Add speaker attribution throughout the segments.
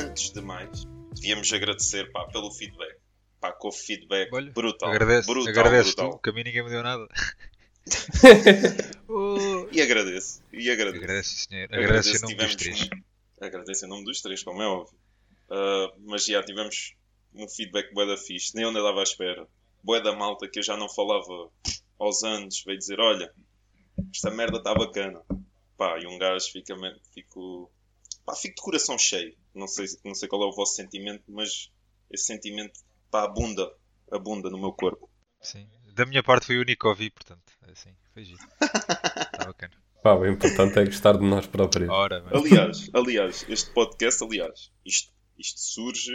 Speaker 1: antes de mais, devíamos agradecer pá, pelo feedback. Pá, com o feedback
Speaker 2: Olha,
Speaker 1: brutal.
Speaker 2: Agradeço,
Speaker 1: brutal,
Speaker 2: agradeço
Speaker 1: brutal.
Speaker 2: tu, que a mim ninguém me deu nada. Oh.
Speaker 1: E agradeço. E agradeço.
Speaker 2: Agradeço, senhor. Agradeço em nome dos três.
Speaker 1: um- Agradeço em nome dos três, como é óbvio. Ah, mas já tivemos um feedback bué da fixe. Nem onde eu dava à espera. Bué da malta que eu já não falava aos anos. Veio dizer, olha, esta merda está bacana. Pá, e um gajo fica... Fico... Pá, fico de coração cheio. Não sei, não sei qual é o vosso sentimento, mas esse sentimento, pá, abunda. Abunda no meu corpo.
Speaker 2: Sim. Da minha parte foi o único que ouvi, portanto, assim, foi giro. Está bacana.
Speaker 3: Pá, o importante é gostar de nós próprios.
Speaker 2: Ora.
Speaker 1: Aliás, aliás, este podcast, aliás, isto, isto surge,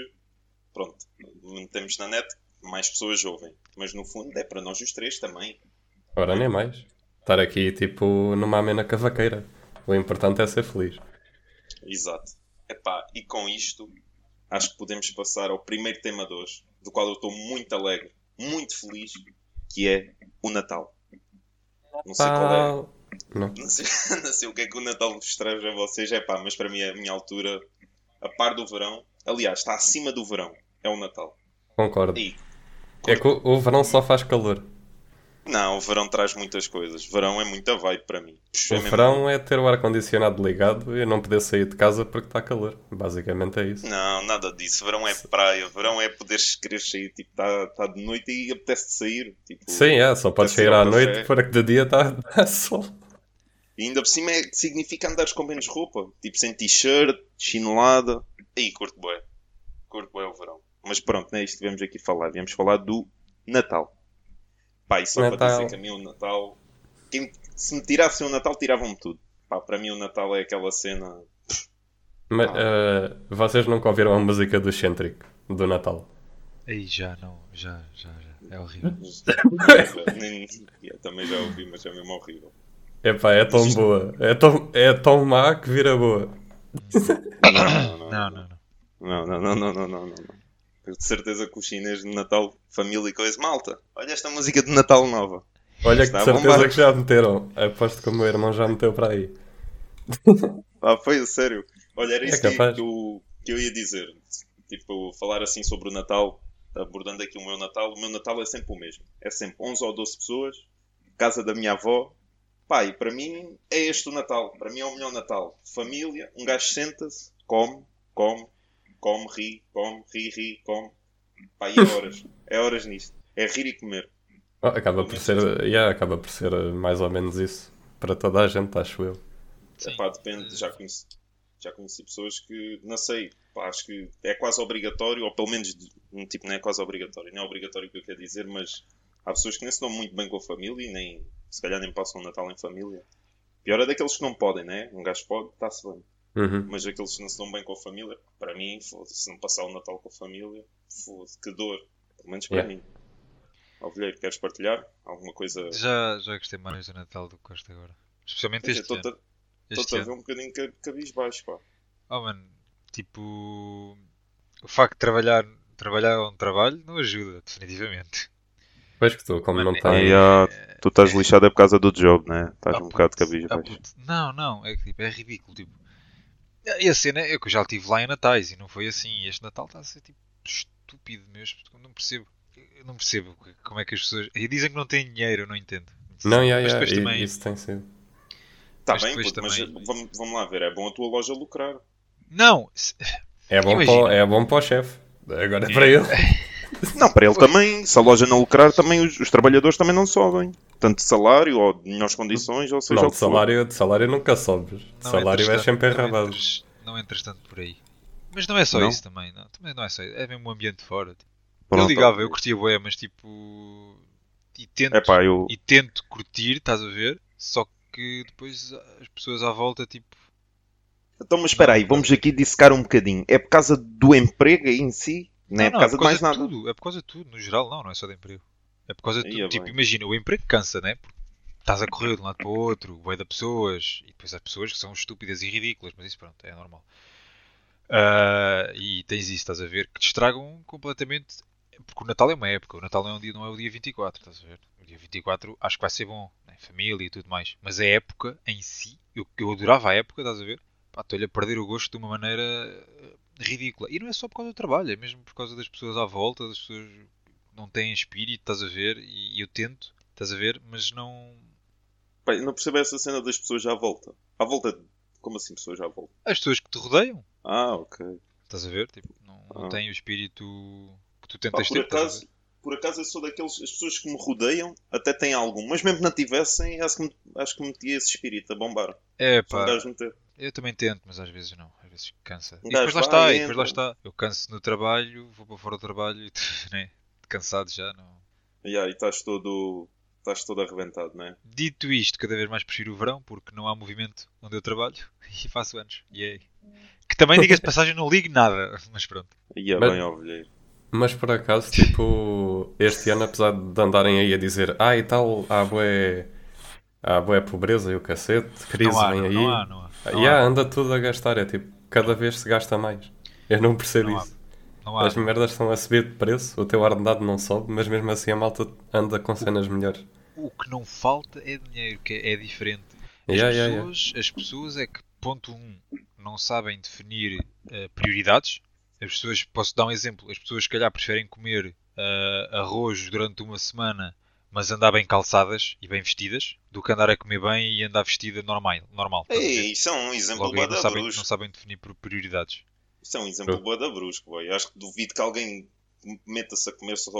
Speaker 1: pronto, metemos na net, mais pessoas ouvem, mas no fundo é para nós os três também.
Speaker 3: Ora, nem mais. Estar aqui, tipo, numa amena cavaqueira. O importante é ser feliz.
Speaker 1: Exato. Epá, e com isto, acho que podemos passar ao primeiro tema de hoje, do qual eu estou muito alegre, muito feliz, que é o Natal. Não sei qual é.
Speaker 3: Não.
Speaker 1: Não sei, não sei o que é que o Natal vos traz a vocês, é pá, mas para mim é a minha altura, a par do verão. Aliás, está acima do verão, é o Natal.
Speaker 3: Concordo.
Speaker 1: E
Speaker 3: É que o, o verão só faz calor.
Speaker 1: Não, o verão traz muitas coisas. Verão é muita vibe para mim.
Speaker 3: O verão é ter o ar-condicionado ligado e não poder sair de casa porque está calor. Basicamente é isso.
Speaker 1: Não, nada disso. Verão é praia. Verão é poderes querer sair. Tipo, está tá de noite e apetece sair. Tipo,
Speaker 3: Sim, é, só podes sair à noite para que de dia está tá sol.
Speaker 1: E ainda por cima é, significa andares com menos roupa. Tipo, sem t-shirt, chinelada. Aí, curto bué. Curto bué o verão. Mas pronto, não é isto que viemos aqui falar. Viemos falar do Natal. Pá, e só para
Speaker 3: Natal.
Speaker 1: dizer que a mim o Natal... Quem, se me tirassem o Natal, tiravam-me tudo. Pá, para mim o Natal é aquela cena...
Speaker 3: Mas, eh, vocês nunca ouviram a música do Centric, do Natal?
Speaker 2: Aí já, não, já, já, já. É horrível.
Speaker 1: Nem- eu também já ouvi, mas é mesmo horrível.
Speaker 3: Epá, é tão boa. É tão, é tão má que vira boa.
Speaker 1: Não, não, não.
Speaker 2: Não, não, não.
Speaker 1: Não, não, não, não, não, não, não. De certeza que os chineses de Natal, família e coisa, malta. Olha esta música de Natal nova.
Speaker 3: Olha que
Speaker 1: Está
Speaker 3: de
Speaker 1: a
Speaker 3: certeza
Speaker 1: bombar.
Speaker 3: que já meteram. Aposto que o meu irmão já meteu para aí.
Speaker 1: Ah, foi a sério. Olha, era
Speaker 3: É
Speaker 1: isso que,
Speaker 3: capaz.
Speaker 1: que eu, que eu ia dizer. Tipo, falar assim sobre o Natal, abordando aqui o meu Natal. O meu Natal é sempre o mesmo. É sempre 11 ou 12 pessoas, casa da minha avó. E para mim é este o Natal. Para mim é o melhor Natal. Família, um gajo senta-se, come, come, come, ri, come, ri, ri, come. Pá, e é horas. É horas nisto. É rir e comer.
Speaker 3: Oh, acaba por ser, yeah, acaba por ser eh, mais ou menos isso para toda a gente, acho eu.
Speaker 2: Sim.
Speaker 1: Epá, depende, já conheci, já conheci pessoas que, não sei, pá, acho que é quase obrigatório, ou pelo menos, um tipo, não é quase obrigatório, não é obrigatório o que eu quero dizer, mas há pessoas que nem se dão muito bem com a família e nem, se calhar nem passam o Natal em família. Pior é daqueles que não podem, né? Um gajo pode, está-se bem.
Speaker 3: Uhum.
Speaker 1: Mas aqueles que não se dão bem com a família, para mim, foda-se, se não passar o Natal com a família, foda-se, que dor. Pelo menos para
Speaker 3: Yeah.
Speaker 1: mim. Alvilheiro, queres partilhar alguma coisa?
Speaker 2: Já, já gostei mais do Natal do que gosto agora. Especialmente
Speaker 1: é,
Speaker 2: este
Speaker 1: Estou-te
Speaker 2: ano.
Speaker 1: estou-te a ver um bocadinho ca- cabisbaixo, pá.
Speaker 2: Oh, mano, tipo... O facto de trabalhar, trabalhar onde trabalho não ajuda, definitivamente.
Speaker 3: Pois que tu, como não
Speaker 2: Mano,
Speaker 3: tens.
Speaker 2: é-
Speaker 1: tu estás lixado é por causa do job, né? Estás
Speaker 2: Ah,
Speaker 1: um bocado de
Speaker 2: puto,
Speaker 1: cabisbaixo.
Speaker 2: ah, puto. Não, não, é que tipo, é ridículo. Tipo, e a cena é que eu já estive lá em Natais e não foi assim. Este Natal está a ser tipo estúpido mesmo. Não percebo. Eu não percebo como é que as pessoas. E dizem que não têm dinheiro, eu não entendo.
Speaker 3: Não, yeah,
Speaker 2: Mas
Speaker 3: yeah,
Speaker 2: também-
Speaker 3: isso tem sido.
Speaker 1: Tá
Speaker 2: Mas
Speaker 1: bem, puto, mas
Speaker 2: também-
Speaker 1: vamos, vamos lá ver, é bom a tua loja lucrar.
Speaker 2: Não, se-
Speaker 3: É bom,
Speaker 2: Imagina.
Speaker 3: para, é bom para o chefe. Agora é para ele.
Speaker 1: Não, para ele também, se a loja não lucrar, também os, os trabalhadores também não sobem. Tanto de salário ou de melhores condições, ou seja,
Speaker 3: Não,
Speaker 1: o for.
Speaker 3: salário, de salário nunca sobes. De
Speaker 2: não
Speaker 3: salário é sempre
Speaker 2: não
Speaker 3: arrabado.
Speaker 2: Não entras tanto por aí. Mas não é só
Speaker 1: Não?
Speaker 2: isso também, não. Também não é só isso. É mesmo o ambiente de fora. tipo. eu ligava, eu curtia bué, mas tipo. E tento,
Speaker 1: É pá, eu.
Speaker 2: e tento curtir, estás a ver? Só que depois as pessoas à volta, tipo.
Speaker 1: Então, mas espera aí, vamos aqui dissecar um bocadinho. É por causa do emprego em si? Não, é por causa de mais nada.
Speaker 2: tudo. É por causa de tudo, no geral, não, não é só de emprego. É por causa de tudo.
Speaker 1: é
Speaker 2: tipo,
Speaker 1: bem.
Speaker 2: imagina, o emprego cansa, né? Porque estás a correr de um lado para o outro, bué de pessoas, e depois há pessoas que são estúpidas e ridículas, mas isso pronto, é normal. Ah, e tens isso, estás a ver, que te estragam completamente. Porque o Natal é uma época, o Natal não é, um dia, não é o dia 24, estás a ver? O dia 24 acho que vai ser bom, né? família e tudo mais. Mas a época em si, eu, eu adorava a época, estás a ver? Estou-lhe a perder o gosto de uma maneira ridícula. E não é só por causa do trabalho, é mesmo por causa das pessoas à volta, das pessoas que não têm espírito, estás a ver? E eu tento, estás a ver? Mas não.
Speaker 1: Pá, eu não percebo essa cena das pessoas à volta. À volta de... Como assim pessoas à volta?
Speaker 2: As pessoas que te rodeiam,
Speaker 1: Ah, ok.
Speaker 2: estás a ver? Tipo, não, não
Speaker 1: Ah.
Speaker 2: têm o espírito que tu
Speaker 1: Pá,
Speaker 2: tentas
Speaker 1: por
Speaker 2: ter.
Speaker 1: acaso, por acaso eu sou daqueles. As pessoas que me rodeiam até têm algum, mas mesmo que não tivessem, acho que, me- acho que metia esse espírito a bombar.
Speaker 2: É pá. Eu também tento, mas às vezes não. Às vezes cansa. E depois lá está, e depois lá está. Eu canso no trabalho, vou para fora do trabalho e né? cansado já. Não.
Speaker 1: Yeah, e estás todo. Estás todo arrebentado, não é?
Speaker 2: Dito isto, cada vez mais prefiro o verão porque não há movimento onde eu trabalho e faço anos. Yay. Que também, diga-se de passagem, não ligo nada, mas pronto.
Speaker 1: E é
Speaker 3: Mas-
Speaker 1: bem ovelheiro.
Speaker 3: Mas por acaso, tipo, este ano, apesar de andarem aí a dizer, ah, e tal, há bué, há bué pobreza e o cacete, crise
Speaker 2: Não há,
Speaker 3: vem
Speaker 2: não,
Speaker 3: aí.
Speaker 2: não há, não há. Não
Speaker 3: Yeah,
Speaker 2: há,
Speaker 3: anda tudo a gastar, é tipo, cada vez se gasta mais. Eu não percebo
Speaker 2: Não
Speaker 3: isso.
Speaker 2: não.
Speaker 3: As merdas estão a subir de preço, o teu ordenado não sobe, mas mesmo assim a malta anda com cenas melhores.
Speaker 2: O que não falta é dinheiro, que é, é diferente. As,
Speaker 3: Yeah, yeah, yeah.
Speaker 2: pessoas, as pessoas é que, ponto 1, um, não sabem definir eh, prioridades. As pessoas, posso dar um exemplo, as pessoas se calhar preferem comer eh, arroz durante uma semana, mas andar bem calçadas e bem vestidas, do que andar a comer bem e andar vestida normal. normal?
Speaker 1: Ei, isso é um exemplo
Speaker 2: Logo não
Speaker 1: da
Speaker 2: sabem,
Speaker 1: brusco.
Speaker 2: não sabem definir por prioridades.
Speaker 1: Isso é um exemplo bué da brusco, boy. Acho que duvido que alguém meta-se a comer só.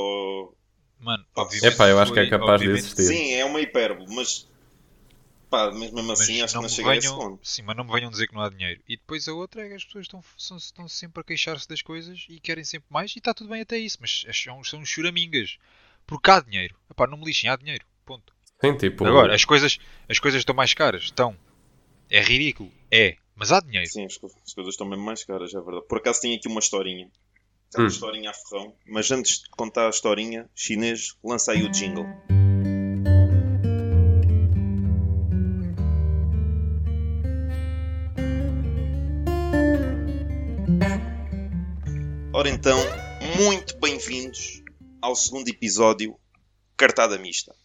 Speaker 2: Mano,
Speaker 1: Pá,
Speaker 2: obviamente.
Speaker 3: Epá, eu acho que é capaz de existir.
Speaker 1: Sim, é uma hipérbole, mas. Pá, mas mesmo
Speaker 2: Mas
Speaker 1: assim acho que
Speaker 2: não
Speaker 1: chega a esse
Speaker 2: venham,
Speaker 1: ponto.
Speaker 2: sim, mas não me venham dizer que não há dinheiro. E depois a outra é que as pessoas estão, são, estão sempre a queixar-se das coisas e querem sempre mais e está tudo bem até isso, mas são, são choramingas. Porque há dinheiro. Epá, não me lixem, há dinheiro. Ponto.
Speaker 3: Sim, tipo,
Speaker 2: Agora, as coisas, as coisas estão mais caras. Estão. É ridículo. É. Mas há dinheiro.
Speaker 1: Sim, as, co- as coisas estão mesmo mais caras, é verdade. Por acaso tenho aqui uma historinha. É uma
Speaker 3: Hum.
Speaker 1: historinha a ferrão. Mas antes de contar a historinha, chinês, lança aí o jingle. Ora então, muito bem-vindos ao segundo episódio Cartada Mista.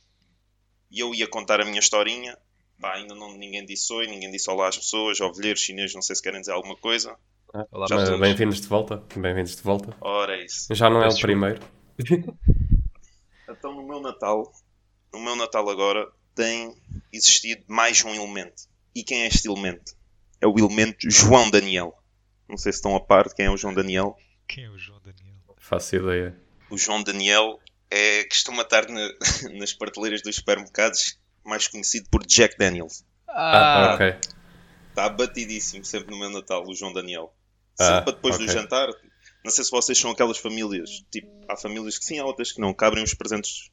Speaker 1: E eu ia contar a minha historinha. Pá, ainda não, ninguém disse oi, ninguém disse olá às pessoas, ovelheiros chineses, não sei se querem dizer alguma coisa.
Speaker 2: Olá,
Speaker 1: Já
Speaker 3: mas
Speaker 1: estamos.
Speaker 3: bem-vindos de volta. Bem-vindos de volta.
Speaker 1: Ora, é isso.
Speaker 3: Já não é o primeiro.
Speaker 1: Então, no meu Natal, no meu Natal agora, tem existido mais um elemento. E quem é este elemento? É o elemento João Daniel. Não sei se estão a par de quem é o João Daniel.
Speaker 2: Quem é o João Daniel?
Speaker 3: Faço ideia.
Speaker 1: O João Daniel é, costuma estar na- nas prateleiras dos supermercados, mais conhecido por Jack Daniels.
Speaker 3: Ah,
Speaker 2: Ah,
Speaker 3: ok.
Speaker 1: Está batidíssimo sempre no meu Natal, o João Daniel.
Speaker 3: Ah,
Speaker 1: Sempre para depois
Speaker 3: ok.
Speaker 1: do jantar. Não sei se vocês são aquelas famílias, tipo, há famílias que sim, há outras que não, que abrem os presentes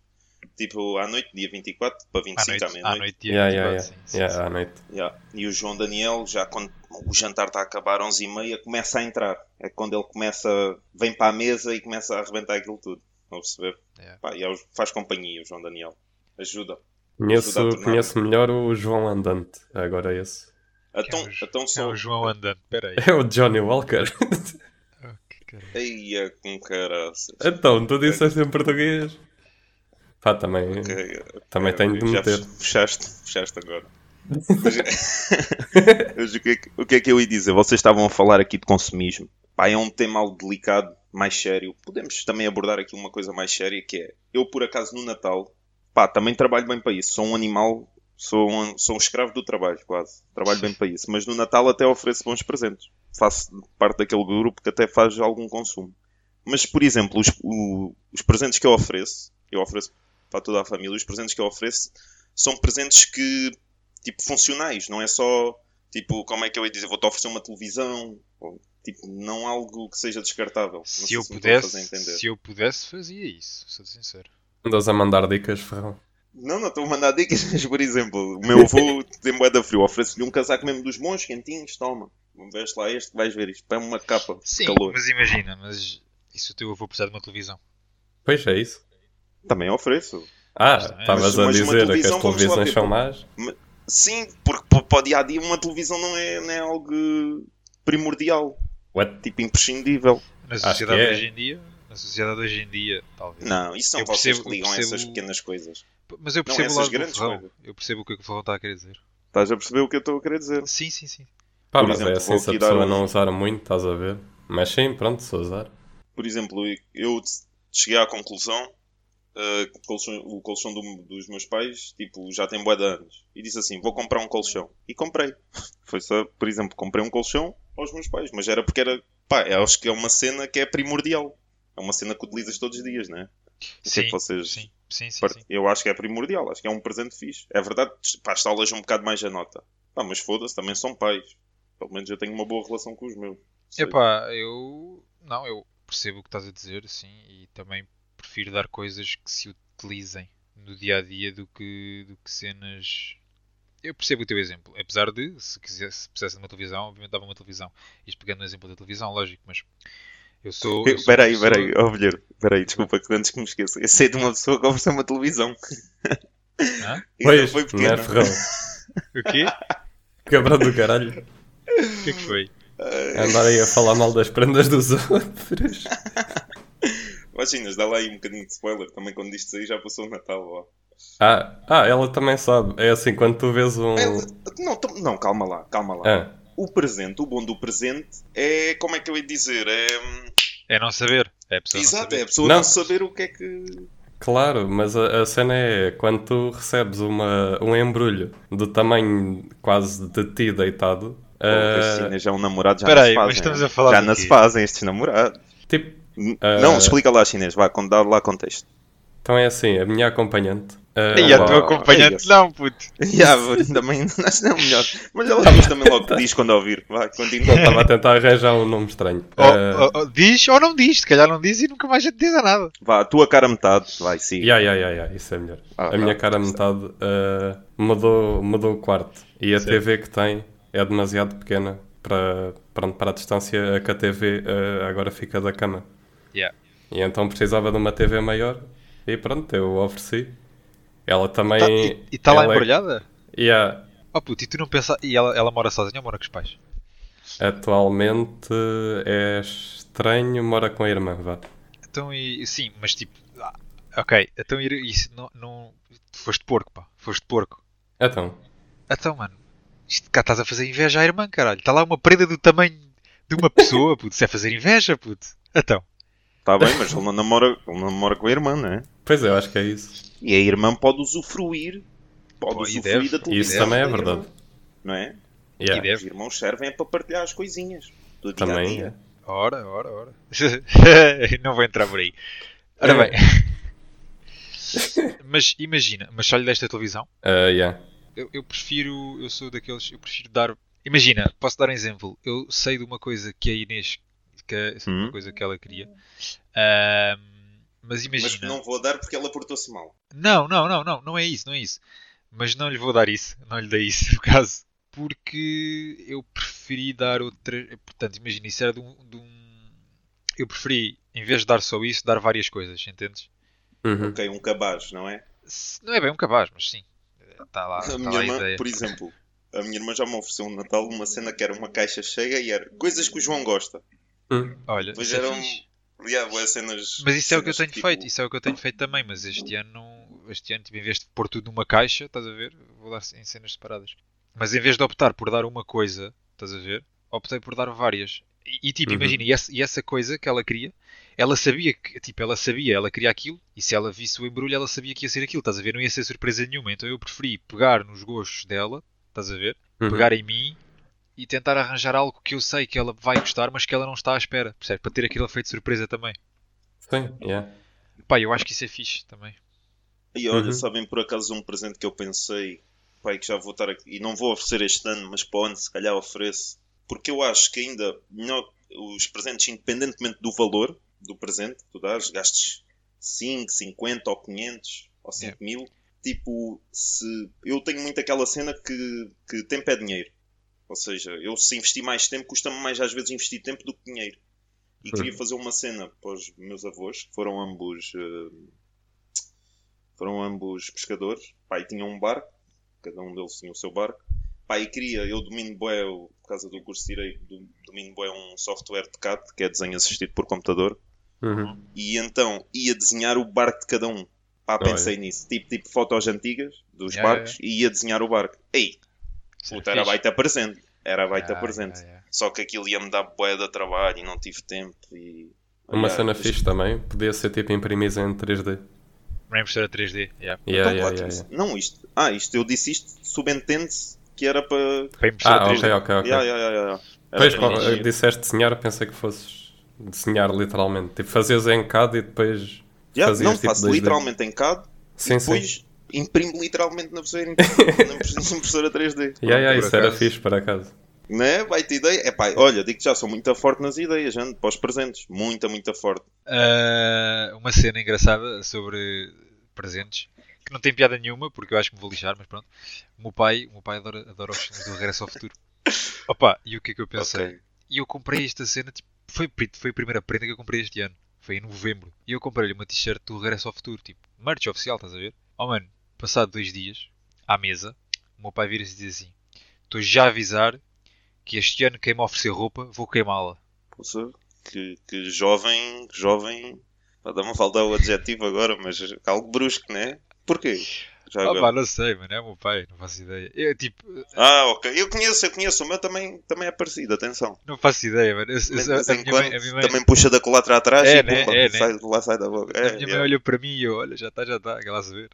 Speaker 1: tipo à noite, dia 24 para
Speaker 2: à
Speaker 1: 25 à
Speaker 2: noite, à
Speaker 1: meia-noite.
Speaker 2: noite dia
Speaker 3: Yeah, yeah,
Speaker 2: 24,
Speaker 3: yeah.
Speaker 2: sim, sim,
Speaker 3: Yeah,
Speaker 2: sim.
Speaker 3: à noite.
Speaker 1: Yeah. E o João Daniel, já quando o jantar está a acabar 11h30, começa a entrar. É quando ele começa, vem para a mesa e começa a arrebentar aquilo tudo. Estão a perceber?
Speaker 2: Yeah.
Speaker 1: Pá, e é faz companhia o João Daniel. Ajuda.
Speaker 3: Conheço,
Speaker 1: Ajuda
Speaker 3: conheço melhor o João Andante. Agora esse.
Speaker 1: Então,
Speaker 2: é o Jo-
Speaker 1: então
Speaker 2: é
Speaker 1: só.
Speaker 2: o João aí.
Speaker 3: É o Johnny Walker.
Speaker 2: Oh.
Speaker 1: Eia, com caraças.
Speaker 3: então, tu disseste em português. Pá, também,
Speaker 1: Ok,
Speaker 3: também
Speaker 1: ok,
Speaker 3: tenho de meter.
Speaker 1: Fechaste, fechaste agora. O, que é que, o que é que eu ia dizer? Vocês estavam a falar aqui de consumismo. Pá, é um tema algo delicado, mais sério. Podemos também abordar aqui uma coisa mais séria que é, eu por acaso no Natal, pá, também trabalho bem para isso. Sou um animal, sou um, sou um escravo do trabalho, quase. Trabalho bem para isso. Mas no Natal até ofereço bons presentes. Faço parte daquele grupo que até faz algum consumo. Mas, por exemplo, os, o- os presentes que eu ofereço, eu ofereço para toda a família, os presentes que eu ofereço são presentes que, tipo, funcionais, não é só, tipo, como é que eu ia dizer, vou-te oferecer uma televisão, ou, tipo, não algo que seja descartável. Não
Speaker 2: Se eu
Speaker 1: se fazer
Speaker 2: pudesse, se eu pudesse, fazia isso, sou sincero.
Speaker 3: Andas a mandar dicas, Ferrão.
Speaker 1: Não, não estou a mandar dicas, mas, por exemplo, o meu avô tem moeda frio, ofereço-lhe um casaco mesmo dos bons, quentinhos, toma, veste lá este, vais ver isto, é uma capa
Speaker 2: Sim,
Speaker 1: calor.
Speaker 2: mas imagina, mas e se o teu avô precisar de uma televisão?
Speaker 3: Pois é isso.
Speaker 1: Também ofereço.
Speaker 3: Ah, estavas a dizer que
Speaker 1: televisão,
Speaker 3: as televisões são más.
Speaker 1: Sim, porque para o dia a dia uma televisão não é, não é algo primordial,
Speaker 3: What?
Speaker 1: tipo imprescindível.
Speaker 2: Na sociedade
Speaker 3: é.
Speaker 2: hoje em dia, na sociedade hoje em dia, talvez.
Speaker 1: Não, isso são
Speaker 2: Eu
Speaker 1: vocês
Speaker 2: percebo-
Speaker 1: que ligam a
Speaker 2: percebo-
Speaker 1: essas pequenas coisas.
Speaker 2: Mas eu
Speaker 1: Não,
Speaker 2: percebo o
Speaker 1: essas
Speaker 2: lado do
Speaker 1: grandes coisas.
Speaker 2: Eu percebo o que é que o Ferrão está a querer dizer.
Speaker 1: Estás a perceber o que eu estou a querer dizer?
Speaker 2: Sim, sim, sim.
Speaker 3: Pá,
Speaker 1: Por
Speaker 3: mas
Speaker 1: exemplo,
Speaker 3: é assim se a pessoa
Speaker 1: um-
Speaker 3: não usar muito, estás a ver? Mas sim, pronto, se usar.
Speaker 1: Por exemplo, eu cheguei à conclusão uh, o colchão, o colchão do- dos meus pais, tipo, já tem bué de anos. E disse assim, vou comprar um colchão. E comprei. Foi só, por exemplo, comprei um colchão aos meus pais. Mas era porque era, pá, acho que é uma cena que é primordial. É uma cena que utilizas todos os dias, não é? O que vocês...
Speaker 2: sim, sim, sim, sim.
Speaker 1: Eu acho que é primordial, acho que é um presente fixe. É verdade, pá, estalas um bocado mais a nota. Pá, mas foda-se, também são pais. Pelo menos eu tenho uma boa relação com os meus. Sei.
Speaker 2: Epá, eu. Não, eu percebo o que estás a dizer, sim, e também prefiro dar coisas que se utilizem no dia a dia do que, do que cenas. Eu percebo o teu exemplo, apesar de, se quisesse, se precisasse de uma televisão, obviamente dava uma televisão. Isto pegando no exemplo da televisão, lógico, mas eu sou. eu sou
Speaker 1: Espera aí, espera aí,
Speaker 2: pessoa-
Speaker 1: ó Vilheiro, espera aí, desculpa que antes que me esqueça. Eu sei de uma pessoa que ofereceu uma televisão.
Speaker 2: Hã?
Speaker 1: E
Speaker 3: Pois,
Speaker 1: foi
Speaker 3: não
Speaker 1: pequena.
Speaker 3: é ferrão.
Speaker 2: O quê?
Speaker 3: Cabrão do caralho.
Speaker 2: O que é que foi?
Speaker 3: Andar aí a falar mal das prendas dos outros.
Speaker 1: Imaginas, dá lá aí um bocadinho de spoiler. Também quando isto aí já passou o Natal. Ó.
Speaker 3: Ah, ah, ela também sabe. É assim, quando tu vês um.
Speaker 1: Ela- Não, não, calma lá, calma lá.
Speaker 3: Ah,
Speaker 1: O presente, o bom do presente é, como é que eu ia dizer? É, hum,
Speaker 2: É não saber. É a pessoa não
Speaker 1: exato, é
Speaker 2: saber.
Speaker 1: a pessoa
Speaker 3: Não.
Speaker 1: não saber o que é que...
Speaker 3: claro, mas a, a cena é quando tu recebes uma, um embrulho do tamanho quase de ti deitado.
Speaker 1: Pô,
Speaker 3: ah,
Speaker 1: Cristina, já um namorado já
Speaker 2: Espera
Speaker 1: não se
Speaker 2: aí, mas
Speaker 1: fazem.
Speaker 2: estamos a falar
Speaker 1: Já não se fazem estes namorados.
Speaker 3: tipo, Ah.
Speaker 1: Não, explica lá chinês, vá, quando dá lá contexto.
Speaker 3: então é assim, a minha acompanhante. ah,
Speaker 2: E a tua acompanhante não, puto.
Speaker 1: Já, também acho não é o melhor. Mas ela depois também logo diz quando ouvir. Vai, continua.
Speaker 3: Estava a tentar arranjar um nome estranho.
Speaker 2: Ou-
Speaker 3: Ah,
Speaker 2: ou- ou diz ou não diz, se calhar não diz e nunca mais a te diz a nada.
Speaker 1: Vá, a tua cara metade. Vai, sim.
Speaker 3: Ya, ya, ya, isso é melhor.
Speaker 1: Ah,
Speaker 3: a minha cara metade ah, mudou, mudou o quarto. E a
Speaker 2: Certo.
Speaker 3: TV que tem é demasiado pequena para, para, para a distância que a TV ah, agora fica da cama.
Speaker 2: Yeah.
Speaker 3: E então precisava de uma TV maior. E pronto, eu ofereci. Ela também.
Speaker 2: Tá- e está lá
Speaker 3: é-
Speaker 2: embrulhada?
Speaker 3: Ya,
Speaker 2: Oh puto, e tu não pensa. E ela, ela mora sozinha ou mora com os pais?
Speaker 3: atualmente é estranho, mora com a irmã, vá.
Speaker 2: Então, e, sim, mas tipo. ah, ok, então ir- isso não, não. Foste porco, pá. Foste porco.
Speaker 3: Então,
Speaker 2: Então, mano, isto cá estás a fazer inveja à irmã, caralho. Está lá uma prenda do tamanho de uma pessoa, puto. Isso é fazer inveja, puto. Então.
Speaker 1: Está bem, mas ele não namora, ele não namora com a irmã, não é?
Speaker 3: pois é, eu acho que é isso.
Speaker 1: E a irmã pode usufruir. Pode
Speaker 2: Pô,
Speaker 1: usufruir
Speaker 2: deve.
Speaker 1: da televisão.
Speaker 3: Isso também é
Speaker 1: irmã,
Speaker 3: verdade.
Speaker 1: Não é?
Speaker 3: Ya,
Speaker 2: E deve.
Speaker 1: Os irmãos servem é para partilhar as coisinhas. Do dia a
Speaker 3: Também.
Speaker 1: dia.
Speaker 2: Ora, ora, ora. não vou entrar por aí. Ora
Speaker 3: É.
Speaker 2: bem. mas imagina, mas só lhe desta televisão.
Speaker 3: Ah, ya.
Speaker 2: Eu, eu prefiro, eu sou daqueles, eu prefiro dar. Imagina, posso dar um exemplo. Eu sei de uma coisa que a Inês, que é uma
Speaker 1: Hum.
Speaker 2: coisa que ela queria. Ahm, mas
Speaker 1: Mas
Speaker 2: imagina.
Speaker 1: que não vou dar porque ela portou-se mal.
Speaker 2: Não, não, não, não, não é isso, não é isso. Mas não lhe vou dar isso, não lhe dei isso, no caso. Porque eu preferi dar outra. Portanto, imagina, isso era de um, de um- Eu preferi, em vez de dar só isso, dar várias coisas, entendes?
Speaker 3: Uhum.
Speaker 1: Ok, um cabaz, não é?
Speaker 2: Se- Não é bem um cabaz, mas sim. Está lá,
Speaker 1: A
Speaker 2: está
Speaker 1: minha
Speaker 2: lá a
Speaker 1: irmã,
Speaker 2: ideia.
Speaker 1: por exemplo, a minha irmã já me ofereceu um Natal uma cena que era uma caixa cheia e era coisas que o João gosta.
Speaker 3: Hum.
Speaker 2: Olha,
Speaker 1: Pois
Speaker 2: é
Speaker 1: eram-
Speaker 2: fixe.
Speaker 1: Yeah, cenas,
Speaker 2: Mas isso é o que eu tenho
Speaker 1: tipo-
Speaker 2: feito, isso é o que eu tenho feito também, mas este ano, não- este ano tipo, em vez de pôr tudo numa caixa, estás a ver, vou dar em cenas separadas. Mas em vez de optar por dar uma coisa, estás a ver, optei por dar várias. E, e, tipo,
Speaker 3: Uhum.
Speaker 2: imagina, e essa, e essa coisa que ela queria, ela sabia que, tipo, ela sabia, ela queria aquilo, e se ela visse o embrulho, ela sabia que ia ser aquilo, estás a ver, não ia ser surpresa nenhuma. Então eu preferi pegar nos gostos dela, estás a ver,
Speaker 3: Uhum.
Speaker 2: pegar em mim e tentar arranjar algo que eu sei que ela vai gostar, mas que ela não está à espera, percebe? Para ter aquele efeito de surpresa também.
Speaker 3: Sim, yeah.
Speaker 2: Pá, eu acho que isso é fixe também.
Speaker 1: E olha,
Speaker 3: Uhum.
Speaker 1: sabem por acaso um presente que eu pensei, pai, que já vou estar aqui, e não vou oferecer este ano, mas para o ano se calhar ofereço, porque eu acho que ainda melhor os presentes, independentemente do valor do presente que tu dás, gastes 5, 50 ou 500 ou 5 mil, tipo, se eu tenho muito aquela cena que, que tempo é dinheiro. Ou seja, eu se investir mais tempo, custa-me mais às vezes investir tempo do que dinheiro. E queria fazer uma cena para os meus avós, que foram ambos eh, foram ambos pescadores. Pai tinha um barco, cada um deles tinha o seu barco. Pai queria, eu domino bué, eu, por causa do curso de Direito, do- domino bué um software de CAD, que é desenho assistido por computador.
Speaker 3: Uhum.
Speaker 1: E então ia desenhar o barco de cada um. Pá, pensei nisso. Tipo, tipo fotos antigas dos
Speaker 2: Yeah,
Speaker 1: barcos e ia desenhar o barco. Ei,
Speaker 2: é
Speaker 1: puta, era baita presente. era a baita
Speaker 2: Yeah,
Speaker 1: presente.
Speaker 2: yeah, yeah.
Speaker 1: Só que aquilo ia-me dar bué de trabalho e não tive tempo. E...
Speaker 3: Uma
Speaker 1: Yeah,
Speaker 3: cena fixe também, podia ser tipo imprimir em 3D.
Speaker 2: Uma impressora 3D. Yeah.
Speaker 3: Yeah,
Speaker 1: Então,
Speaker 3: yeah, yeah.
Speaker 1: Não, isto. Ah, isto eu disse isto, subentende-se que era para.
Speaker 2: Para impressora
Speaker 3: Ah,
Speaker 2: 3D.
Speaker 3: ok, ok, ok.
Speaker 1: Yeah, yeah, yeah, yeah. Era
Speaker 3: Depois,
Speaker 1: para
Speaker 3: quando disseste desenhar, pensei que fosses desenhar literalmente. Tipo, fazias em CAD e depois
Speaker 1: Yeah,
Speaker 3: fazias
Speaker 1: não,
Speaker 3: tipo
Speaker 1: faço
Speaker 3: 2D.
Speaker 1: literalmente em CAD
Speaker 3: Sim,
Speaker 1: e
Speaker 3: sim.
Speaker 1: Imprimo literalmente na impressora, na impressora 3D.
Speaker 3: Yeah, yeah, isso era
Speaker 2: acaso.
Speaker 3: fixe, por acaso.
Speaker 1: Não é? Vai-te ideia? É pá, olha, digo que já sou muito forte nas ideias, gente, para os presentes. Muita, muito forte.
Speaker 2: Ah, uma cena engraçada sobre presentes que não tem piada nenhuma porque eu acho que me vou lixar, mas pronto. O meu pai, o meu pai adora, adora os filmes do Regresso ao Futuro. Opa, e o que é que eu pensei?
Speaker 1: Ok.
Speaker 2: E eu comprei esta cena, tipo, foi, foi a primeira prenda que eu comprei este ano. Foi em novembro. E eu comprei-lhe uma t-shirt do Regresso ao Futuro, tipo, merch oficial, estás a ver? Oh mano, passado dois dias, à mesa, o meu pai vira-se e diz assim: Estou já a avisar que este ano quem me oferecer roupa, vou queimá-la.
Speaker 1: Poxa, que, que jovem, jovem. Dá-me a faltar o adjetivo agora, mas algo brusco, né? Porquê? Já
Speaker 2: Ah pá, não sei, mano, é o meu pai, não faço ideia. Eu, tipo,
Speaker 1: Ah, ok. Eu conheço, eu conheço. O meu também, também é parecido, atenção.
Speaker 2: não faço ideia, mano. Eu- eu- a, minha mãe, a minha mãe,
Speaker 1: também puxa da colatra atrás
Speaker 2: É,
Speaker 1: e
Speaker 2: né?
Speaker 1: pumba,
Speaker 2: É, né?
Speaker 1: sai, lá sai da boca.
Speaker 2: a
Speaker 1: É,
Speaker 2: minha mãe
Speaker 1: yeah.
Speaker 2: olhou para mim e eu, olha, já está, já está, aquela a se ver.